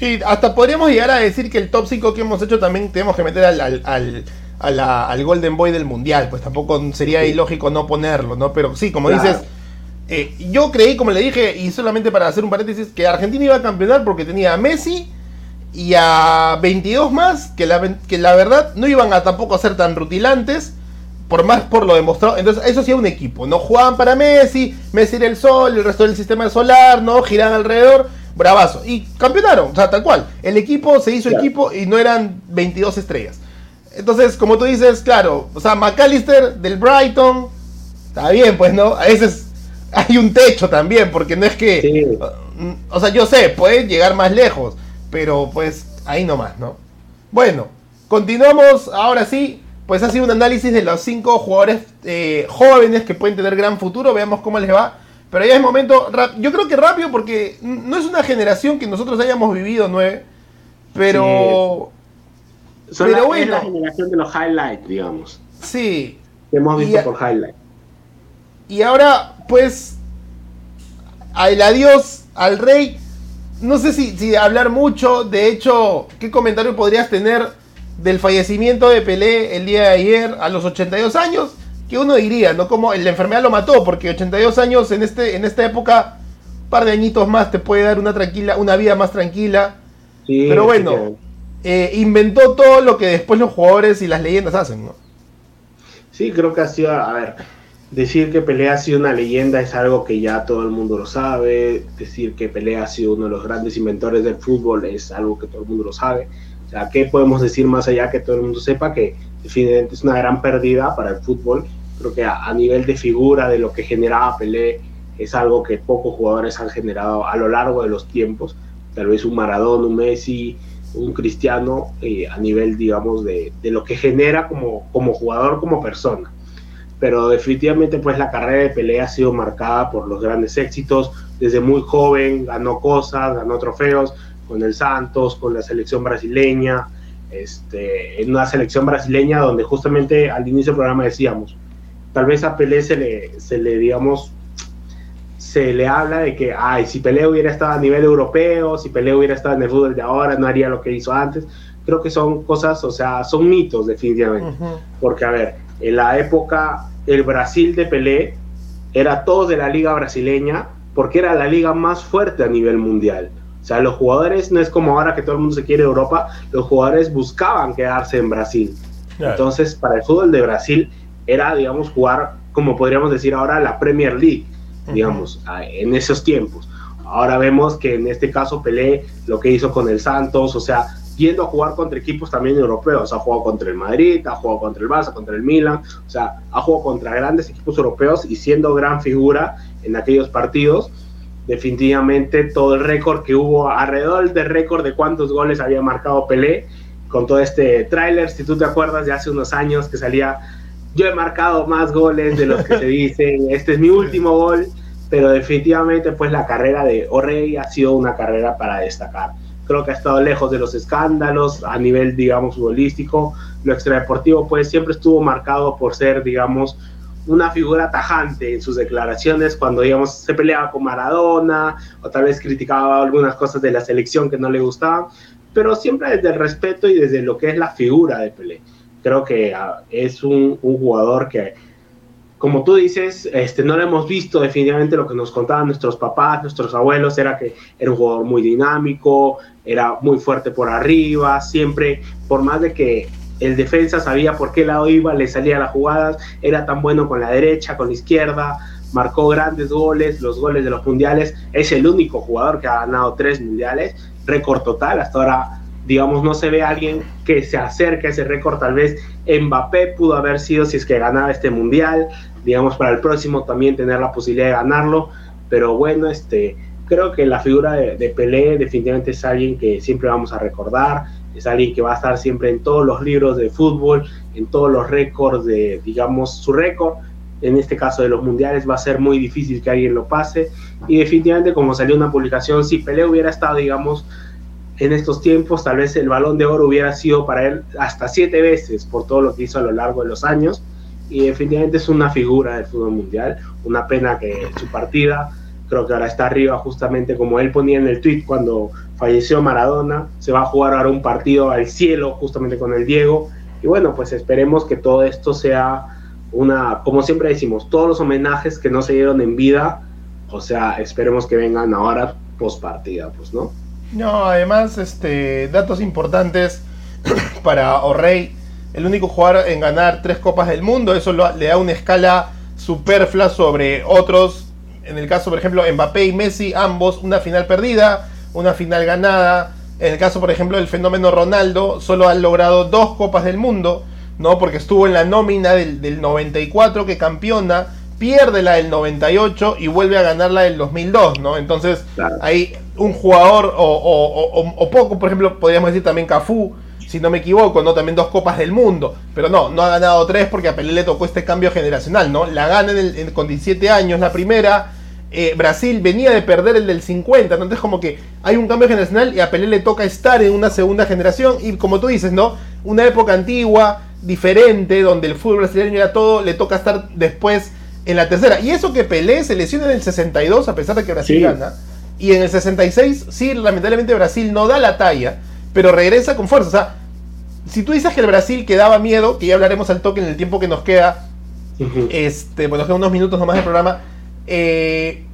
Y hasta podríamos llegar a decir que el top 5 que hemos hecho también tenemos que meter al, al, al, a la- al Golden Boy del Mundial. Pues tampoco sería ilógico no ponerlo, ¿no? Pero sí, como Claro. dices, eh, yo creí, como le dije, y solamente para hacer un paréntesis, que Argentina iba a campeonar porque tenía a Messi y a 22 más, que la, que la verdad no iban a tampoco a ser tan rutilantes, por más por lo demostrado. Entonces, eso sí era un equipo, no jugaban para Messi, Messi era el sol, el resto del sistema solar, no giraban alrededor, bravazo. Y campeonaron, o sea, tal cual. El equipo se hizo Claro. equipo y no eran 22 estrellas. Entonces, como tú dices, claro, o sea, McAllister del Brighton, está bien, pues, ¿no? A veces hay un techo también, porque no es que... Sí. O sea, yo sé, puede llegar más lejos, pero pues ahí nomás, ¿no? Bueno, continuamos ahora sí. Pues ha sido un análisis de los cinco jugadores eh, jóvenes que pueden tener gran futuro. Veamos cómo les va. Pero ya es momento, yo creo que rápido porque no es una generación que nosotros hayamos vivido nueve. Pero Son Pero la, bueno. es la generación de los highlights, digamos, sí, que hemos visto a- por highlights. Y ahora, pues, al adiós al rey. No sé si, si hablar mucho. De hecho, ¿qué comentario podrías tener del fallecimiento de Pelé el día de ayer a los 82 años? Que uno diría, ¿no? Como la enfermedad lo mató, porque 82 años en, este, en esta época, un par de añitos más te puede dar una, tranquila, una vida más tranquila. Sí, Pero bueno. Eh, inventó todo lo que después los jugadores y las leyendas hacen, ¿no? Sí, creo que ha sido, a ver, decir que Pelé ha sido una leyenda es algo que ya todo el mundo lo sabe, decir que Pelé ha sido uno de los grandes inventores del fútbol es algo que todo el mundo lo sabe. O ¿qué podemos decir más allá que todo el mundo sepa que definitivamente es una gran pérdida para el fútbol? Creo que a, nivel de figura de lo que generaba Pelé es algo que pocos jugadores han generado a lo largo de los tiempos. Tal vez un Maradona, un Messi, un Cristiano eh, a nivel, digamos, de, lo que genera como jugador, como persona. Pero definitivamente pues la carrera de Pelé ha sido marcada por los grandes éxitos. Desde muy joven ganó cosas, ganó trofeos con el Santos, con la selección brasileña, este, en una selección brasileña donde justamente al inicio del programa decíamos, tal vez a Pelé se le, se le digamos, se le habla de que, ay, si Pelé hubiera estado a nivel europeo, si Pelé hubiera estado en el fútbol de ahora, no haría lo que hizo antes. Creo que son cosas, o sea, son mitos definitivamente. Ujú. Porque, a ver, en la época, el Brasil de Pelé era todo de la liga brasileña porque era la liga más fuerte a nivel mundial. O sea, los jugadores, no es como ahora que todo el mundo se quiere Europa, los jugadores buscaban quedarse en Brasil. Entonces, para el fútbol de Brasil era, digamos, jugar, como podríamos decir ahora, la Premier League, digamos, en esos tiempos. Ahora vemos que en este caso Pelé lo que hizo con el Santos, o sea, yendo a jugar contra equipos también europeos, ha jugado contra el Madrid, ha jugado contra el Barça, contra el Milan, o sea, ha jugado contra grandes equipos europeos y siendo gran figura en aquellos partidos, definitivamente todo el récord que hubo alrededor del récord de cuántos goles había marcado Pelé, con todo este tráiler, si tú te acuerdas de hace unos años que salía, yo he marcado más goles de los que se dicen, este es mi último gol, pero definitivamente pues la carrera de O'Reilly ha sido una carrera para destacar. Creo que ha estado lejos de los escándalos a nivel, digamos, futbolístico. Lo extradeportivo, pues siempre estuvo marcado por ser, digamos, una figura tajante en sus declaraciones cuando, digamos, se peleaba con Maradona o tal vez criticaba algunas cosas de la selección que no le gustaban, pero siempre desde el respeto y desde lo que es la figura de Pelé. Creo que uh, es un, un jugador que como tú dices, este, no lo hemos visto definitivamente lo que nos contaban nuestros papás, nuestros abuelos, era que era un jugador muy dinámico, era muy fuerte por arriba, siempre, por más de que el defensa sabía por qué lado iba, le salía las jugadas, era tan bueno con la derecha, con la izquierda, marcó grandes goles, los goles de los mundiales, es el único jugador que ha ganado tres mundiales, récord total, hasta ahora digamos, no se ve a alguien que se acerque a ese récord. Tal vez Mbappé pudo haber sido si es que ganaba este mundial, digamos, para el próximo también tener la posibilidad de ganarlo. Pero bueno, este, creo que la figura de, de, Pelé definitivamente es alguien que siempre vamos a recordar, es alguien que va a estar siempre en todos los libros de fútbol, en todos los récords de, digamos, su récord. En este caso de los mundiales va a ser muy difícil que alguien lo pase. Y definitivamente, como salió una publicación, si Pelé hubiera estado, digamos, en estos tiempos, tal vez el balón de oro hubiera sido para él hasta siete veces por todo lo que hizo a lo largo de los años. Y definitivamente es una figura del fútbol mundial. Una pena que su partida, creo que ahora está arriba, justamente como él ponía en el tweet cuando falleció Maradona. Se va a jugar ahora un partido al cielo, justamente con el Diego. Y bueno, pues esperemos que todo esto sea una, como siempre decimos, todos los homenajes que no se dieron en vida, o sea, esperemos que vengan ahora post partida, pues, ¿no? No, además, este, datos importantes para O'Reilly, el único jugador en ganar tres copas del mundo, eso lo, le da una escala superflua sobre otros, en el caso, por ejemplo, Mbappé y Messi, ambos una final perdida, una final ganada, en el caso, por ejemplo, del fenómeno Ronaldo, solo han logrado dos copas del mundo, ¿no? Porque estuvo en la nómina del, del 94 que campeona, pierde la del 98 y vuelve a ganar la del 2002, ¿no? Entonces, ahí un jugador o, o, o, o, poco, por ejemplo, podríamos decir también Cafú, si no me equivoco, ¿no? También dos copas del mundo, pero no, no ha ganado tres porque a Pelé le tocó este cambio generacional, ¿no? La gana en el, en, con 17 años la primera, eh, Brasil venía de perder el del 50, ¿no? Entonces como que hay un cambio generacional y a Pelé le toca estar en una segunda generación y como tú dices, ¿no? Una época antigua, diferente, donde el fútbol brasileño era todo, le toca estar después en la tercera. Y eso que Pelé se lesiona en el 62 a pesar de que Brasil sí. gana. Y en el 66, sí, lamentablemente Brasil no da la talla, pero regresa con fuerza. O sea, si tú dices que el Brasil que daba miedo, que ya hablaremos al toque en el tiempo que nos queda, uh -huh. este, bueno, nos quedan unos minutos nomás del programa, eh,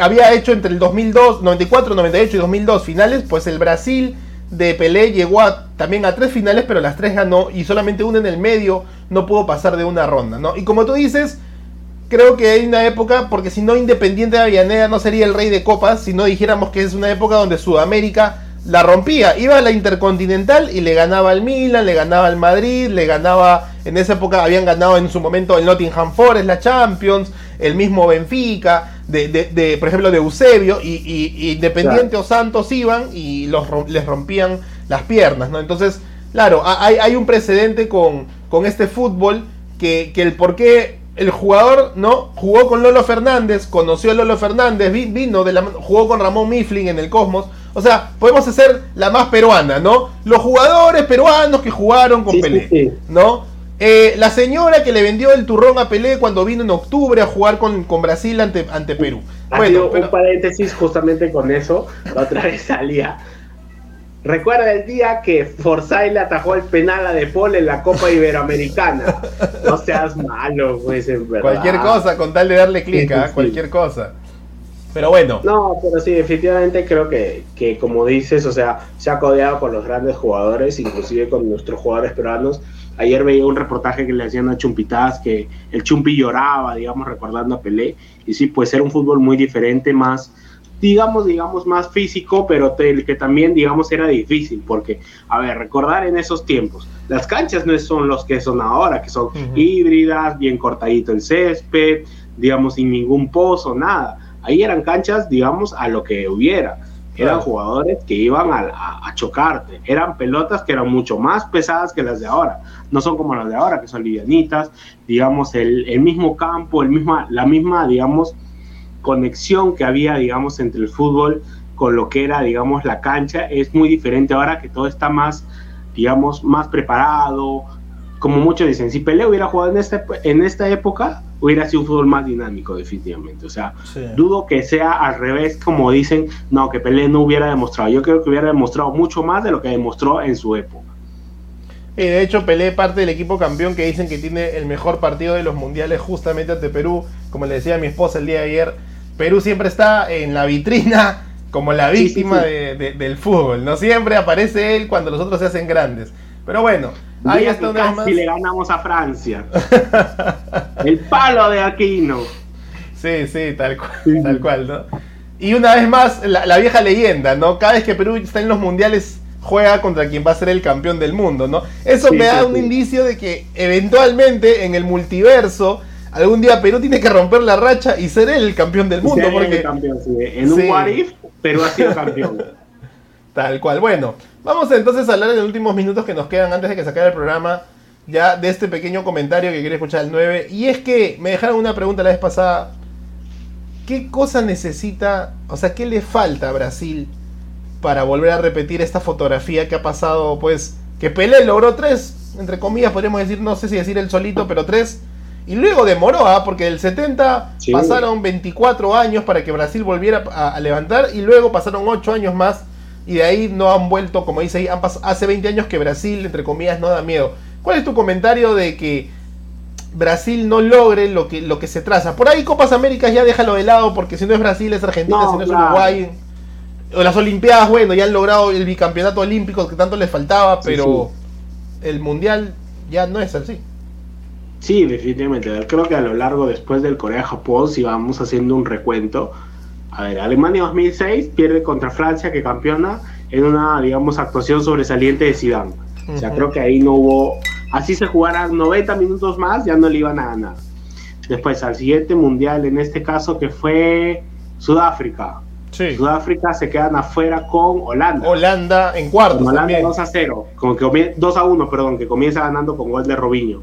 había hecho entre el 2002, 94, 98 y 2002 finales, pues el Brasil de Pelé llegó a, también a tres finales, pero las tres ganó y solamente una en el medio no pudo pasar de una ronda, ¿no? Y como tú dices, creo que hay una época, porque si no Independiente de Avellaneda no sería el rey de copas, si no dijéramos que es una época donde Sudamérica la rompía, iba a la Intercontinental y le ganaba al Milan, le ganaba al Madrid, le ganaba, en esa época habían ganado en su momento el Nottingham Forest, la Champions, el mismo Benfica, de, de, de por ejemplo de Eusebio, y, y, y Independiente claro. o Santos iban y los, les rompían las piernas, ¿no? Entonces, claro, hay, hay un precedente con, con este fútbol que, que el por qué el jugador no jugó con Lolo Fernández, conoció a Lolo Fernández, vino de la, jugó con Ramón Mifflin en el Cosmos. O sea, podemos hacer la más peruana, ¿no? Los jugadores peruanos que jugaron con sí, Pelé, sí, sí. ¿no? Eh, la señora que le vendió el turrón a Pelé cuando vino en octubre a jugar con, con Brasil ante, ante Perú. Bueno, pero... un paréntesis justamente con eso. La otra vez salía Recuerda el día que Forsyth le atajó el penal a De Paul en la Copa Iberoamericana. No seas malo, pues, en verdad. Cualquier cosa, con tal de darle clic, ¿eh? cualquier cosa. Pero bueno. No, pero sí, definitivamente creo que, que, como dices, o sea, se ha codeado con los grandes jugadores, inclusive con nuestros jugadores peruanos. Ayer veía un reportaje que le hacían a Chumpitaz que el Chumpi lloraba, digamos, recordando a Pelé. Y sí, puede ser un fútbol muy diferente, más digamos, digamos, más físico, pero el que también, digamos, era difícil, porque, a ver, recordar en esos tiempos, las canchas no son los que son ahora, que son uh -huh. híbridas, bien cortadito el césped, digamos, sin ningún pozo, nada. Ahí eran canchas, digamos, a lo que hubiera. Eran jugadores que iban a, a, a, chocarte. Eran pelotas que eran mucho más pesadas que las de ahora. No son como las de ahora, que son livianitas. Digamos, el, el mismo campo, el misma, la misma, digamos, conexión que había, digamos, entre el fútbol con lo que era, digamos, la cancha. Es muy diferente ahora que todo está más, digamos, más preparado. Como muchos dicen, si Pelé hubiera jugado en esta, en esta época, hubiera sido un fútbol más dinámico, definitivamente. O sea, Sí. dudo que sea al revés, como dicen, no, que Pelé no hubiera demostrado. Yo creo que hubiera demostrado mucho más de lo que demostró en su época. Y de hecho, Pelé parte del equipo campeón que dicen que tiene el mejor partido de los mundiales justamente ante Perú. Como le decía a mi esposa el día de ayer, Perú siempre está en la vitrina como la sí, víctima sí. de- de- del fútbol. No siempre aparece él cuando los otros se hacen grandes. Pero bueno, ahí está una vez casi más. le ganamos a Francia. el palo de Aquino. Sí, sí, tal cual, tal cual, ¿no? Y una vez más, la, la vieja leyenda, ¿no? Cada vez que Perú está en los mundiales, juega contra quien va a ser el campeón del mundo, ¿no? Eso Sí, me da sí, un sí. indicio de que eventualmente en el multiverso, algún día Perú tiene que romper la racha y ser él el campeón del mundo, porque campeón, sí. En Sí. un what if, Perú ha sido campeón. Tal cual. Bueno, vamos entonces a hablar en los últimos minutos que nos quedan antes de que se acabe el programa. Ya de este pequeño comentario que quiere escuchar el 9. Y es que me dejaron una pregunta la vez pasada. ¿Qué cosa necesita, o sea, qué le falta a Brasil para volver a repetir esta fotografía que ha pasado, pues, que Pelé logró tres, entre comillas, podríamos decir, no sé si decir el solito, pero tres. Y luego demoró, ¿ah? porque del 70 Sí. pasaron 24 años para que Brasil volviera a, a levantar y luego pasaron 8 años más y de ahí no han vuelto, como dice ahí, han hace 20 años que Brasil, entre comillas, no da miedo. ¿Cuál es tu comentario de que Brasil no logre lo que, lo que se traza? Por ahí Copas Américas ya déjalo de lado porque si no es Brasil es Argentina, No, si no es claro. Uruguay. O las Olimpiadas, bueno, ya han logrado el bicampeonato olímpico que tanto les faltaba, Sí, pero el Mundial ya no es así. Sí, definitivamente. Creo que a lo largo después del Corea-Japón, si vamos haciendo un recuento, a ver, Alemania 2006 pierde contra Francia, que campeona, en una, digamos, actuación sobresaliente de Zidane. O sea, creo que ahí no hubo... Así se jugaran 90 minutos más, ya no le iban a ganar. Después, al siguiente mundial, en este caso, que fue Sudáfrica. Sí. Sudáfrica se quedan afuera con Holanda. Holanda en cuartos Con Holanda también. 2 a 0, como que comie- 2 a 1, perdón, que comienza ganando con gol de Robinho.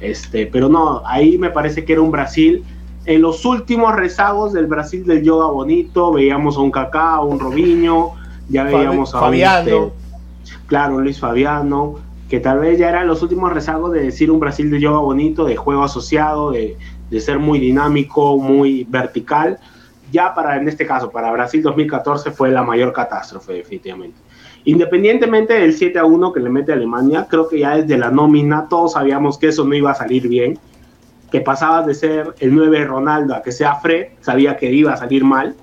Este, pero no, ahí me parece que era un Brasil. En los últimos rezagos del Brasil del yoga bonito, veíamos a un Kaká, a un Robinho, ya veíamos a un, Fabiano. este, claro, Luis Fabiano, que tal vez ya eran los últimos rezagos de decir un Brasil de yoga bonito, de juego asociado, de, de ser muy dinámico, muy vertical. Ya para, en este caso, para Brasil 2014 fue la mayor catástrofe, definitivamente. Independientemente del 7 a 1 que le mete Alemania, creo que ya desde la nómina todos sabíamos que eso no iba a salir bien, que pasabas de ser el 9 Ronaldo a que sea Fred, sabía que iba a salir mal.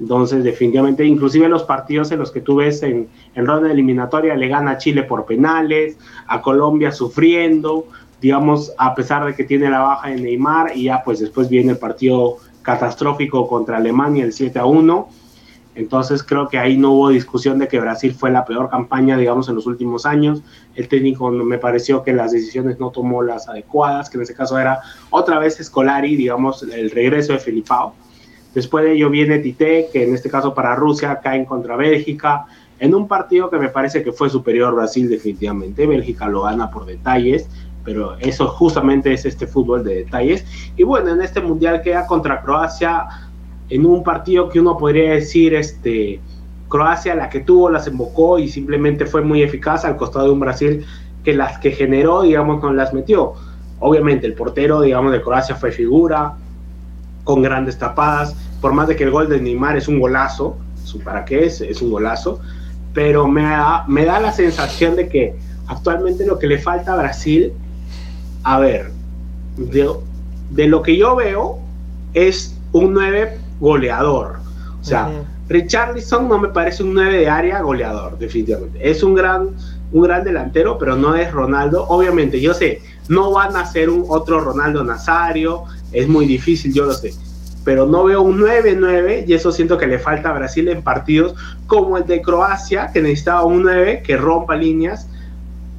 Entonces, definitivamente, inclusive los partidos en los que tú ves en, en ronda eliminatoria, le gana a Chile por penales, a Colombia sufriendo, digamos, a pesar de que tiene la baja de Neymar, y ya pues después viene el partido catastrófico contra Alemania, el 7 a 1. Entonces creo que ahí no hubo discusión de que Brasil fue la peor campaña, digamos, en los últimos años. El técnico me pareció que las decisiones no tomó las adecuadas, que en ese caso era otra vez Scolari, digamos, el regreso de Filipao. Después de ello viene Tite, que en este caso para Rusia caen contra Bélgica, en un partido que me parece que fue superior Brasil definitivamente. Bélgica lo gana por detalles, pero eso justamente es este fútbol de detalles. Y bueno, en este mundial queda contra Croacia en un partido que uno podría decir, este, Croacia la que tuvo las embocó y simplemente fue muy eficaz al costado de un Brasil que las que generó, digamos, no las metió. Obviamente el portero, digamos, de Croacia fue figura, con grandes tapadas, por más de que el gol de Neymar es un golazo, para qué es, es un golazo, pero me da, me da la sensación de que actualmente lo que le falta a Brasil, a ver, de, de lo que yo veo, es un 9 goleador. O sea. Richarlison no me parece un 9 de área goleador, definitivamente. Es un gran, un gran delantero, pero no es Ronaldo. Obviamente, yo sé, no van a ser un otro Ronaldo Nazario, es muy difícil, yo lo sé. Pero no veo un 9-9 y eso siento que le falta a Brasil en partidos como el de Croacia, que necesitaba un 9 que rompa líneas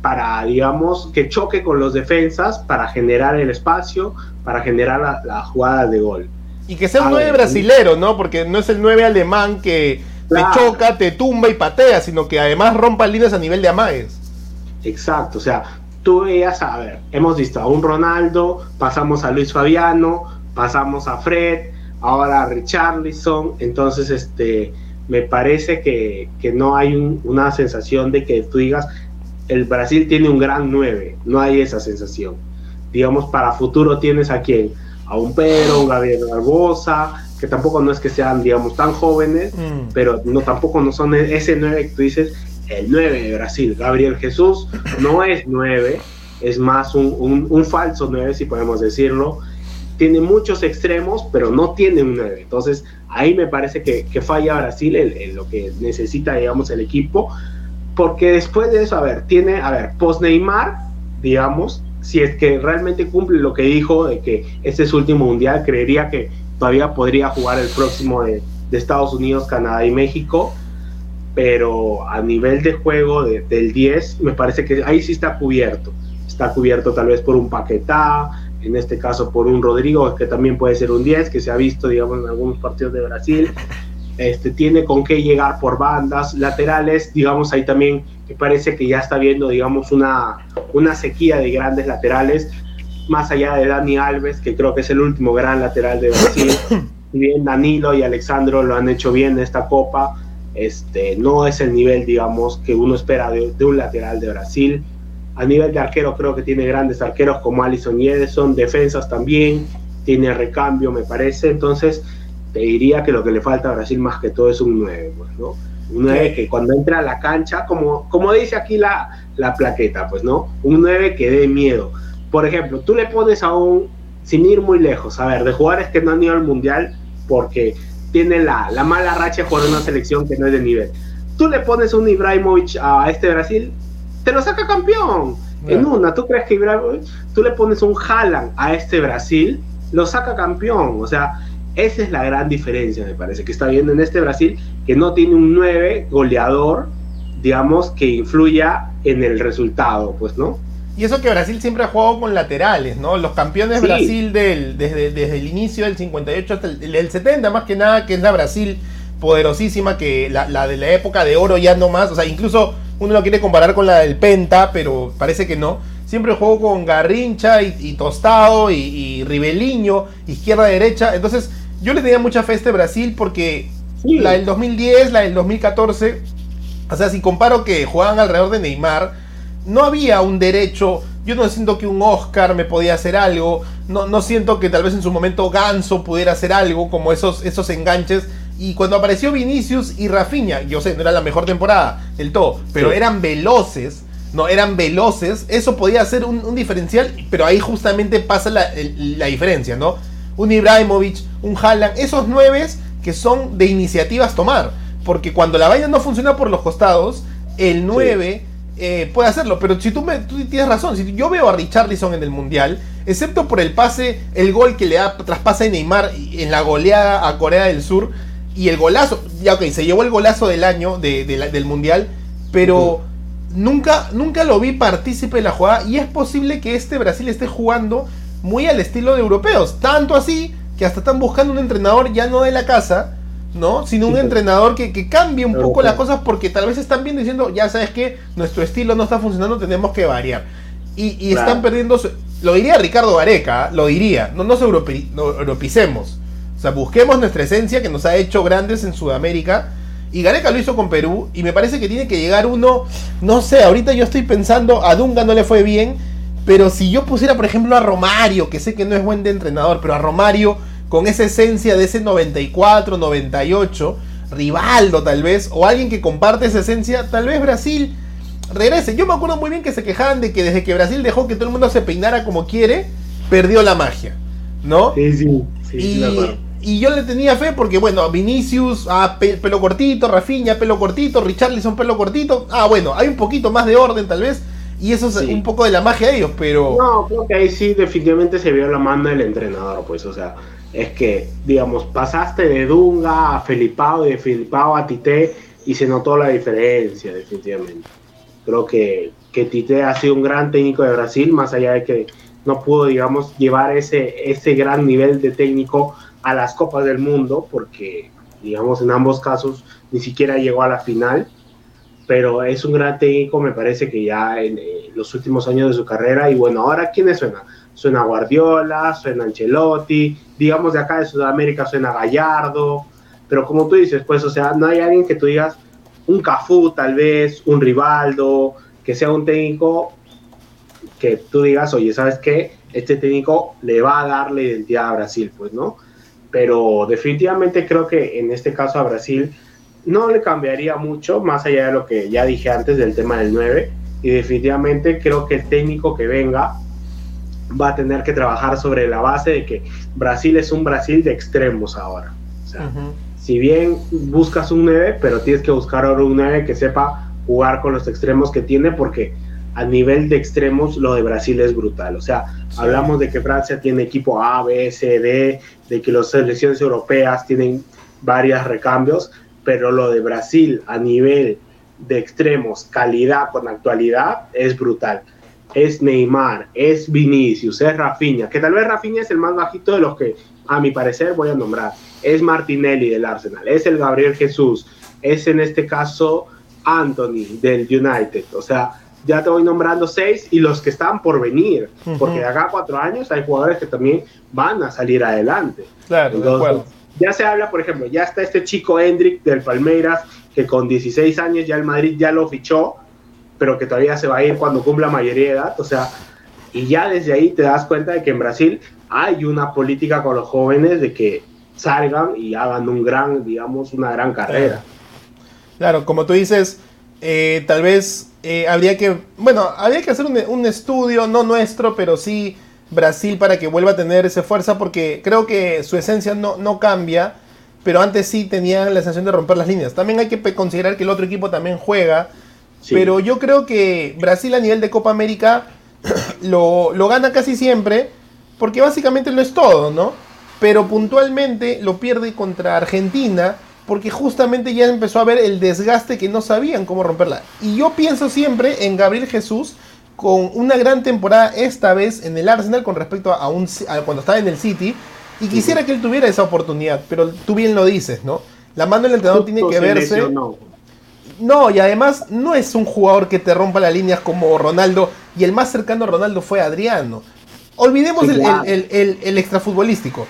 para, digamos, que choque con los defensas, para generar el espacio, para generar la, la jugada de gol. Y que sea un A 9 ver, brasilero, ¿no? Porque no es el 9 alemán que Claro. te choca, te tumba y patea, sino que además rompa líneas a nivel de amagues. Exacto, o sea, tú veías, a ver, hemos visto a un Ronaldo, pasamos a Luis Fabiano, pasamos a Fred, ahora a Richarlison, entonces, este, me parece que, que no hay un, una sensación de que tú digas, el Brasil tiene un gran 9, no hay esa sensación. Digamos, para futuro tienes a quién, a un Pedro, un Gabriel Barbosa, que tampoco no es que sean, digamos, tan jóvenes, Mm. pero no tampoco no son ese 9 que tú dices, el 9 de Brasil. Gabriel Jesús no es 9, es más un, un, un falso 9, si podemos decirlo. Tiene muchos extremos, pero no tiene un 9. Entonces, ahí me parece que, que falla Brasil en, en, lo que necesita, digamos, el equipo. Porque después de eso, a ver, tiene, a ver, post Neymar, digamos, si es que realmente cumple lo que dijo de que este es su último mundial, creería que todavía podría jugar el próximo de, de Estados Unidos, Canadá y México pero a nivel de juego de, del 10, me parece que ahí sí está cubierto. Está cubierto tal vez por un Paquetá, en este caso por un Rodrigo, que también puede ser un 10, que se ha visto, digamos, en algunos partidos de Brasil. Este, tiene con qué llegar por bandas laterales, digamos, ahí también me parece que ya está viendo, digamos, una, una sequía de grandes laterales, más allá de Dani Alves, que creo que es el último gran lateral de Brasil. Si bien Danilo y Alexandro lo han hecho bien en esta copa, este, no es el nivel, digamos, que uno espera de, de, un lateral de Brasil. A nivel de arquero creo que tiene grandes arqueros como Alison y Edison, defensas también, tiene recambio me parece, entonces te diría que lo que le falta a Brasil más que todo es un 9, pues, ¿no? Un 9 que cuando entra a la cancha, como, como dice aquí la, la plaqueta, pues, ¿no? Un 9 que dé miedo. Por ejemplo, tú le pones a un, sin ir muy lejos, a ver, de jugadores que no han ido al Mundial porque tiene la, la mala racha de jugar una selección que no es de nivel. Tú le pones un Ibrahimovic a este Brasil, te lo saca campeón. En una, ¿tú crees que Ibrahimovic, tú le pones un Haaland a este Brasil, lo saca campeón? O sea, esa es la gran diferencia, me parece, que está viendo en este Brasil, que no tiene un 9 goleador, digamos, que influya en el resultado, pues, ¿no? Y eso que Brasil siempre ha jugado con laterales, ¿no? Los campeones sí. Brasil del, desde, desde, el inicio del 58 hasta el, el, 70, más que nada, que es la Brasil poderosísima, que la, la, de la época de oro ya no más, o sea, incluso uno lo quiere comparar con la del Penta, pero parece que no. Siempre jugó con Garrincha y, y Tostado y, y Ribeliño, izquierda-derecha. Entonces, yo le tenía mucha fe a este Brasil porque sí. la del 2010, la del 2014, o sea, si comparo que jugaban alrededor de Neymar, no había un derecho. Yo no siento que un Oscar me podía hacer algo. No, no siento que tal vez en su momento Ganso pudiera hacer algo, como esos, esos enganches. Y cuando apareció Vinicius y Rafinha, yo sé, no era la mejor temporada del todo, pero sí. eran veloces. No, eran veloces. Eso podía ser un, un diferencial, pero ahí justamente pasa la, la, diferencia, ¿no? Un Ibrahimovic, un Haaland, esos nueves que son de iniciativas tomar. Porque cuando la vaina no funciona por los costados, el 9. Sí eh, puede hacerlo. Pero si tú, me, tú tienes razón, si yo veo a Richarlison en el Mundial, excepto por el pase, el gol que le da traspasa a Neymar en la goleada a Corea del Sur y el golazo, ya ok, se llevó el golazo del año de, de la, del Mundial, pero uh -huh. nunca, nunca lo vi partícipe de la jugada y es posible que este Brasil esté jugando muy al estilo de europeos, tanto así que hasta están buscando un entrenador ya no de la casa, ¿no? Sino un entrenador que, que, cambie un poco okay. las cosas porque tal vez están viendo diciendo, ya sabes que nuestro estilo no está funcionando, tenemos que variar. Y, y claro. están perdiendo, su... lo diría Ricardo Gareca, lo diría, no nos europe, no, europicemos. O sea, busquemos nuestra esencia que nos ha hecho grandes en Sudamérica. Y Gareca lo hizo con Perú y me parece que tiene que llegar uno, no sé, ahorita yo estoy pensando, a Dunga no le fue bien, pero si yo pusiera, por ejemplo, a Romario, que sé que no es buen de entrenador, pero a Romario con esa esencia de ese 94, 98, Rivaldo tal vez, o alguien que comparte esa esencia, tal vez Brasil regrese. Yo me acuerdo muy bien que se quejaban de que desde que Brasil dejó que todo el mundo se peinara como quiere, perdió la magia, ¿no? Sí, sí, sí. Y, y yo le tenía fe porque, bueno, Vinicius, ah, pelo cortito, Rafinha, pelo cortito, Richarlison, pelo cortito. Ah, bueno, hay un poquito más de orden tal vez. Y eso es sí. un poco de la magia de ellos, pero... No, creo que ahí sí definitivamente se vio la mano del entrenador, pues, o sea, es que, digamos, pasaste de Dunga a Felipao, de Felipao a Tite, y se notó la diferencia, definitivamente. Creo que, que Tite ha sido un gran técnico de Brasil, más allá de que no pudo, digamos, llevar ese, ese gran nivel de técnico a las Copas del Mundo, porque, digamos, en ambos casos ni siquiera llegó a la final, pero es un gran técnico, me parece que ya en, en los últimos años de su carrera, y bueno, ahora, ¿quiénes suenan? suena Guardiola, suena Ancelotti, digamos de acá de Sudamérica suena Gallardo, pero como tú dices, pues, o sea, no hay alguien que tú digas, un Cafú tal vez, un Rivaldo, que sea un técnico que tú digas, oye, ¿sabes qué? Este técnico le va a dar la identidad a Brasil, pues, ¿no? Pero definitivamente creo que en este caso a Brasil no le cambiaría mucho, más allá de lo que ya dije antes del tema del 9, y definitivamente creo que el técnico que venga va a tener que trabajar sobre la base de que Brasil es un Brasil de extremos ahora. O sea, si bien buscas un 9, pero tienes que buscar ahora un 9 que sepa jugar con los extremos que tiene, porque a nivel de extremos lo de Brasil es brutal. O sea, hablamos de que Francia tiene equipo A, B, C, D, de que las selecciones europeas tienen varios recambios, pero lo de Brasil a nivel de extremos, calidad con actualidad, es brutal. Es Neymar, es Vinicius, es Rafinha, que tal vez Rafinha es el más bajito de los que, a mi parecer, voy a nombrar. Es Martinelli del Arsenal, es el Gabriel Jesús, es en este caso Anthony del United. O sea, ya te voy nombrando seis y los que están por venir, porque de acá a cuatro años hay jugadores que también van a salir adelante. Claro, de acuerdo. Ya se habla, por ejemplo, ya está este chico Hendrik del Palmeiras, que con 16 años ya el Madrid ya lo fichó, pero que todavía se va a ir cuando cumpla mayoría de edad. O sea, y ya desde ahí te das cuenta de que en Brasil hay una política con los jóvenes de que salgan y hagan un gran, digamos, una gran carrera. Claro, como tú dices, eh, tal vez eh, habría que, bueno, habría que hacer un, estudio, no nuestro, pero sí Brasil para que vuelva a tener esa fuerza, porque creo que su esencia no, no cambia, pero antes sí tenían la sensación de romper las líneas. También hay que considerar que el otro equipo también juega, sí. pero yo creo que Brasil a nivel de Copa América lo, lo gana casi siempre, porque básicamente lo es todo, ¿no? Pero puntualmente lo pierde contra Argentina, porque justamente ya empezó a ver el desgaste que no sabían cómo romperla. Y yo pienso siempre en Gabriel Jesús con una gran temporada esta vez en el Arsenal con respecto a, un, a cuando estaba en el City. Y quisiera que él tuviera esa oportunidad, pero tú bien lo dices, ¿no? La mano del entrenador tiene que verse. No, y además no es un jugador que te rompa las líneas como Ronaldo. Y el más cercano a Ronaldo fue Adriano. Olvidemos sí, el, claro. el, el, el extrafutbolístico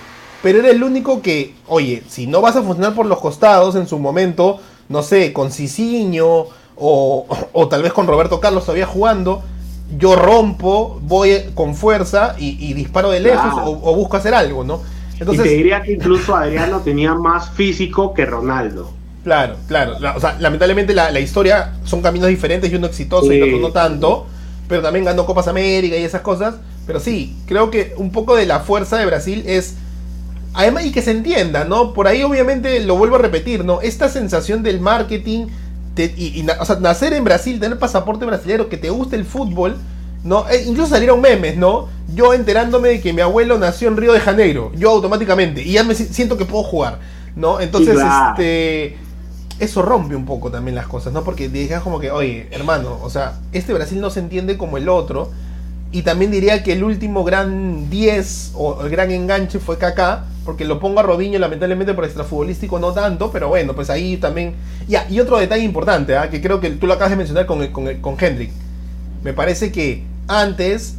pero era el único que, oye, si no vas a funcionar por los costados en su momento, no sé, con Cicinho o, o tal vez con Roberto Carlos todavía jugando, yo rompo, voy con fuerza y, y disparo de lejos claro. o, o, busco hacer algo, ¿no? Entonces, y te diría que incluso Adriano tenía más físico que Ronaldo. Claro, claro. La, o sea, lamentablemente la, la, historia son caminos diferentes y uno exitoso sí. y otro no tanto, pero también ganó Copas América y esas cosas. Pero sí, creo que un poco de la fuerza de Brasil es Además, y que se entienda, ¿no? Por ahí obviamente lo vuelvo a repetir, ¿no? Esta sensación del marketing, te, y, y, o sea, nacer en Brasil, tener pasaporte brasileño, que te guste el fútbol, ¿no? E incluso salieron memes, ¿no? Yo enterándome de que mi abuelo nació en Río de Janeiro, yo automáticamente, y ya me siento que puedo jugar, ¿no? Entonces, claro. este... Eso rompe un poco también las cosas, ¿no? Porque digas como que, oye, hermano, o sea, este Brasil no se entiende como el otro, y también diría que el último gran 10 o el gran enganche fue Kaká, porque lo pongo a Robinho lamentablemente por extrafutbolístico no tanto, pero bueno, pues ahí también... Ya, y otro detalle importante, ¿eh? que creo que tú lo acabas de mencionar con, con, con Hendrik. Me parece que antes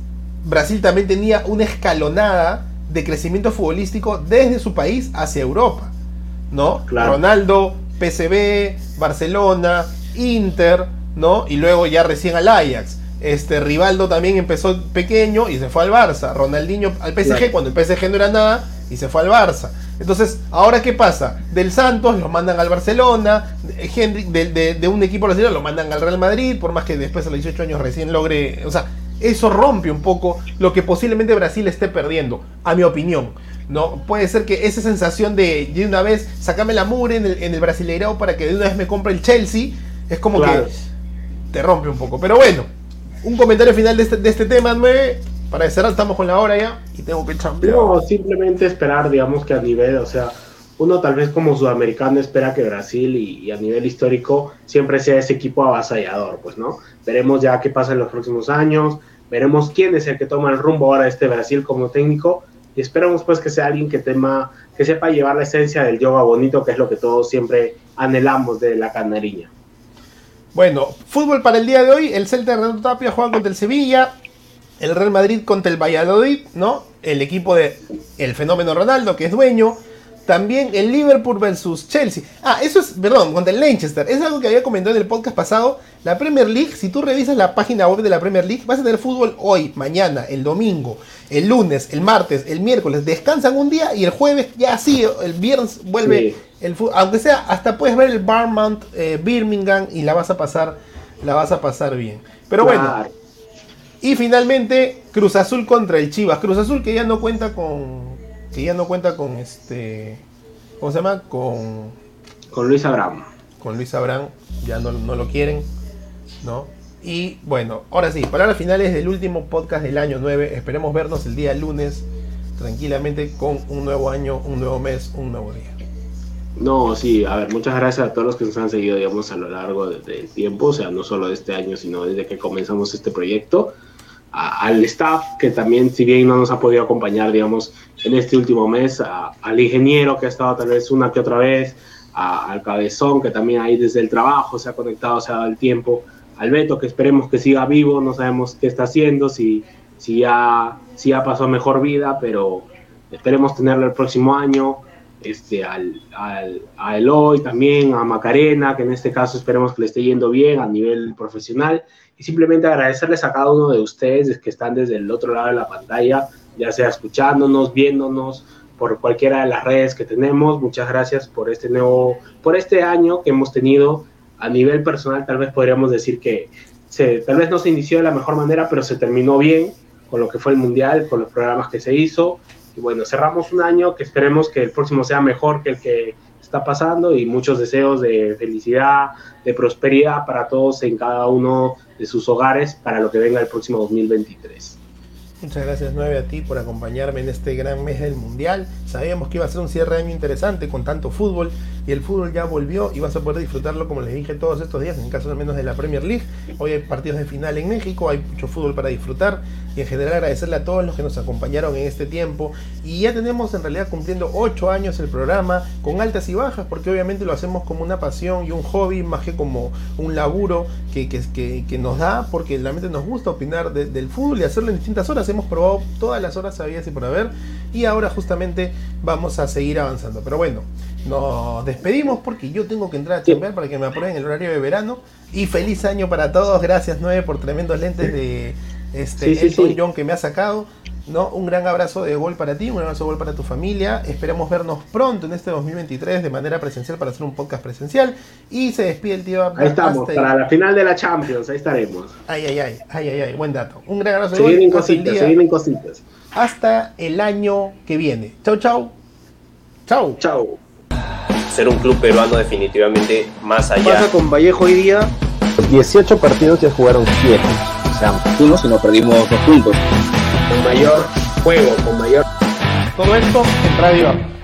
Brasil también tenía una escalonada de crecimiento futbolístico desde su país hacia Europa, ¿no? Claro. Ronaldo, PSV, Barcelona, Inter, ¿no? Y luego ya recién al Ajax. Este Rivaldo también empezó pequeño y se fue al Barça. Ronaldinho al PSG claro. cuando el PSG no era nada y se fue al Barça. Entonces, ¿ahora qué pasa? Del Santos lo mandan al Barcelona, Hendrik de, de, de, un equipo brasileño lo mandan al Real Madrid, por más que después a los 18 años recién logre. O sea, eso rompe un poco lo que posiblemente Brasil esté perdiendo, a mi opinión. ¿no? Puede ser que esa sensación de de una vez sacame la mure en el, en el Brasileirao para que de una vez me compre el Chelsea, es como claro. que te rompe un poco. Pero bueno, un comentario final de este, de este tema, 9 para cerrar, estamos con la hora ya y tengo que chambear. No, simplemente esperar, digamos que a nivel, o sea, uno tal vez como sudamericano espera que Brasil y, y, a nivel histórico siempre sea ese equipo avasallador, pues, ¿no? Veremos ya qué pasa en los próximos años, veremos quién es el que toma el rumbo ahora de este Brasil como técnico y esperamos pues que sea alguien que tema, que sepa llevar la esencia del yoga bonito, que es lo que todos siempre anhelamos de la canariña. Bueno, fútbol para el día de hoy, el Celta de Renato Tapia juega contra el Sevilla, el Real Madrid contra el Valladolid, ¿no? El equipo de el fenómeno Ronaldo, que es dueño. También el Liverpool versus Chelsea. Ah, eso es, perdón, contra el Leicester. Es algo que había comentado en el podcast pasado. La Premier League, si tú revisas la página web de la Premier League, vas a tener fútbol hoy, mañana, el domingo, el lunes, el martes, el miércoles. Descansan un día y el jueves ya sí, el viernes vuelve. El. Aunque sea, hasta puedes ver el Barmount eh, Birmingham y la vas a pasar, la vas a pasar bien. Pero bueno, y finalmente, Cruz Azul contra el Chivas. Cruz Azul que ya no cuenta con. Que ya no cuenta con este. ¿Cómo se llama? Con. Con Luis Abraham. Con Luis Abrán. Ya no, no lo quieren. ¿No? Y bueno, ahora sí, palabras finales del último podcast del año 9. Esperemos vernos el día lunes. Tranquilamente con un nuevo año, un nuevo mes, un nuevo día. No, sí, a ver, muchas gracias a todos los que nos han seguido, digamos, a lo largo de- del tiempo, o sea, no solo de este año, sino desde que comenzamos este proyecto. Al staff, que también, si bien no nos ha podido acompañar, digamos, en este último mes, al ingeniero que ha estado tal vez una que otra vez, al cabezón, que también ahí desde el trabajo se ha conectado, se ha dado el tiempo, al Beto, que esperemos que siga vivo, no sabemos qué está haciendo, si, si, ya, si ya pasó mejor vida, pero esperemos tenerlo el próximo año este, al, al, a Eloy también, a Macarena, que en este caso esperemos que le esté yendo bien a nivel profesional. Y simplemente agradecerles a cada uno de ustedes que están desde el otro lado de la pantalla, ya sea escuchándonos, viéndonos por cualquiera de las redes que tenemos. Muchas gracias por este nuevo, por este año que hemos tenido a nivel personal. Tal vez podríamos decir que se, tal vez no se inició de la mejor manera, pero se terminó bien con lo que fue el mundial, con los programas que se hizo. Y bueno, cerramos un año que esperemos que el próximo sea mejor que el que está pasando y muchos deseos de felicidad, de prosperidad para todos en cada uno de sus hogares para lo que venga el próximo 2023. Muchas gracias 9 a ti por acompañarme en este gran mes del Mundial. Sabíamos que iba a ser un cierre de año interesante con tanto fútbol y el fútbol ya volvió y vas a poder disfrutarlo como les dije todos estos días, en caso al menos de la Premier League. Hoy hay partidos de final en México, hay mucho fútbol para disfrutar y en general agradecerle a todos los que nos acompañaron en este tiempo. Y ya tenemos en realidad cumpliendo 8 años el programa con altas y bajas porque obviamente lo hacemos como una pasión y un hobby más que como un laburo que, que, que, nos da porque realmente nos gusta opinar de- del fútbol y hacerlo en distintas horas. Hemos probado todas las horas sabidas y por haber y ahora justamente vamos a seguir avanzando. Pero bueno, nos despedimos porque yo tengo que entrar a chambear para que me aprueben el horario de verano. Y feliz año para todos. Gracias, Nueve, por tremendos lentes de este Sí, sí, Elton sí. John que me ha sacado. ¿no? Un gran abrazo de gol para ti, un abrazo de gol para tu familia. Esperemos vernos pronto en este 2023 de manera presencial para hacer un podcast presencial. Y se despide el tío Ahí estamos, para la final de la Champions, ahí estaremos. Ay, ay, ay, ay, ay, ay, buen dato. Un gran abrazo de Se gol. vienen Hasta el cositas, se vienen cositas. hasta el año que viene. Chau, chau. Chau. Chao. Ser un club peruano definitivamente más allá. Pasa con Vallejo hoy día. 18 partidos se jugaron 7. O sea, uno si no perdimos dos puntos. Con mayor juego, con mayor Todo esto en Radio.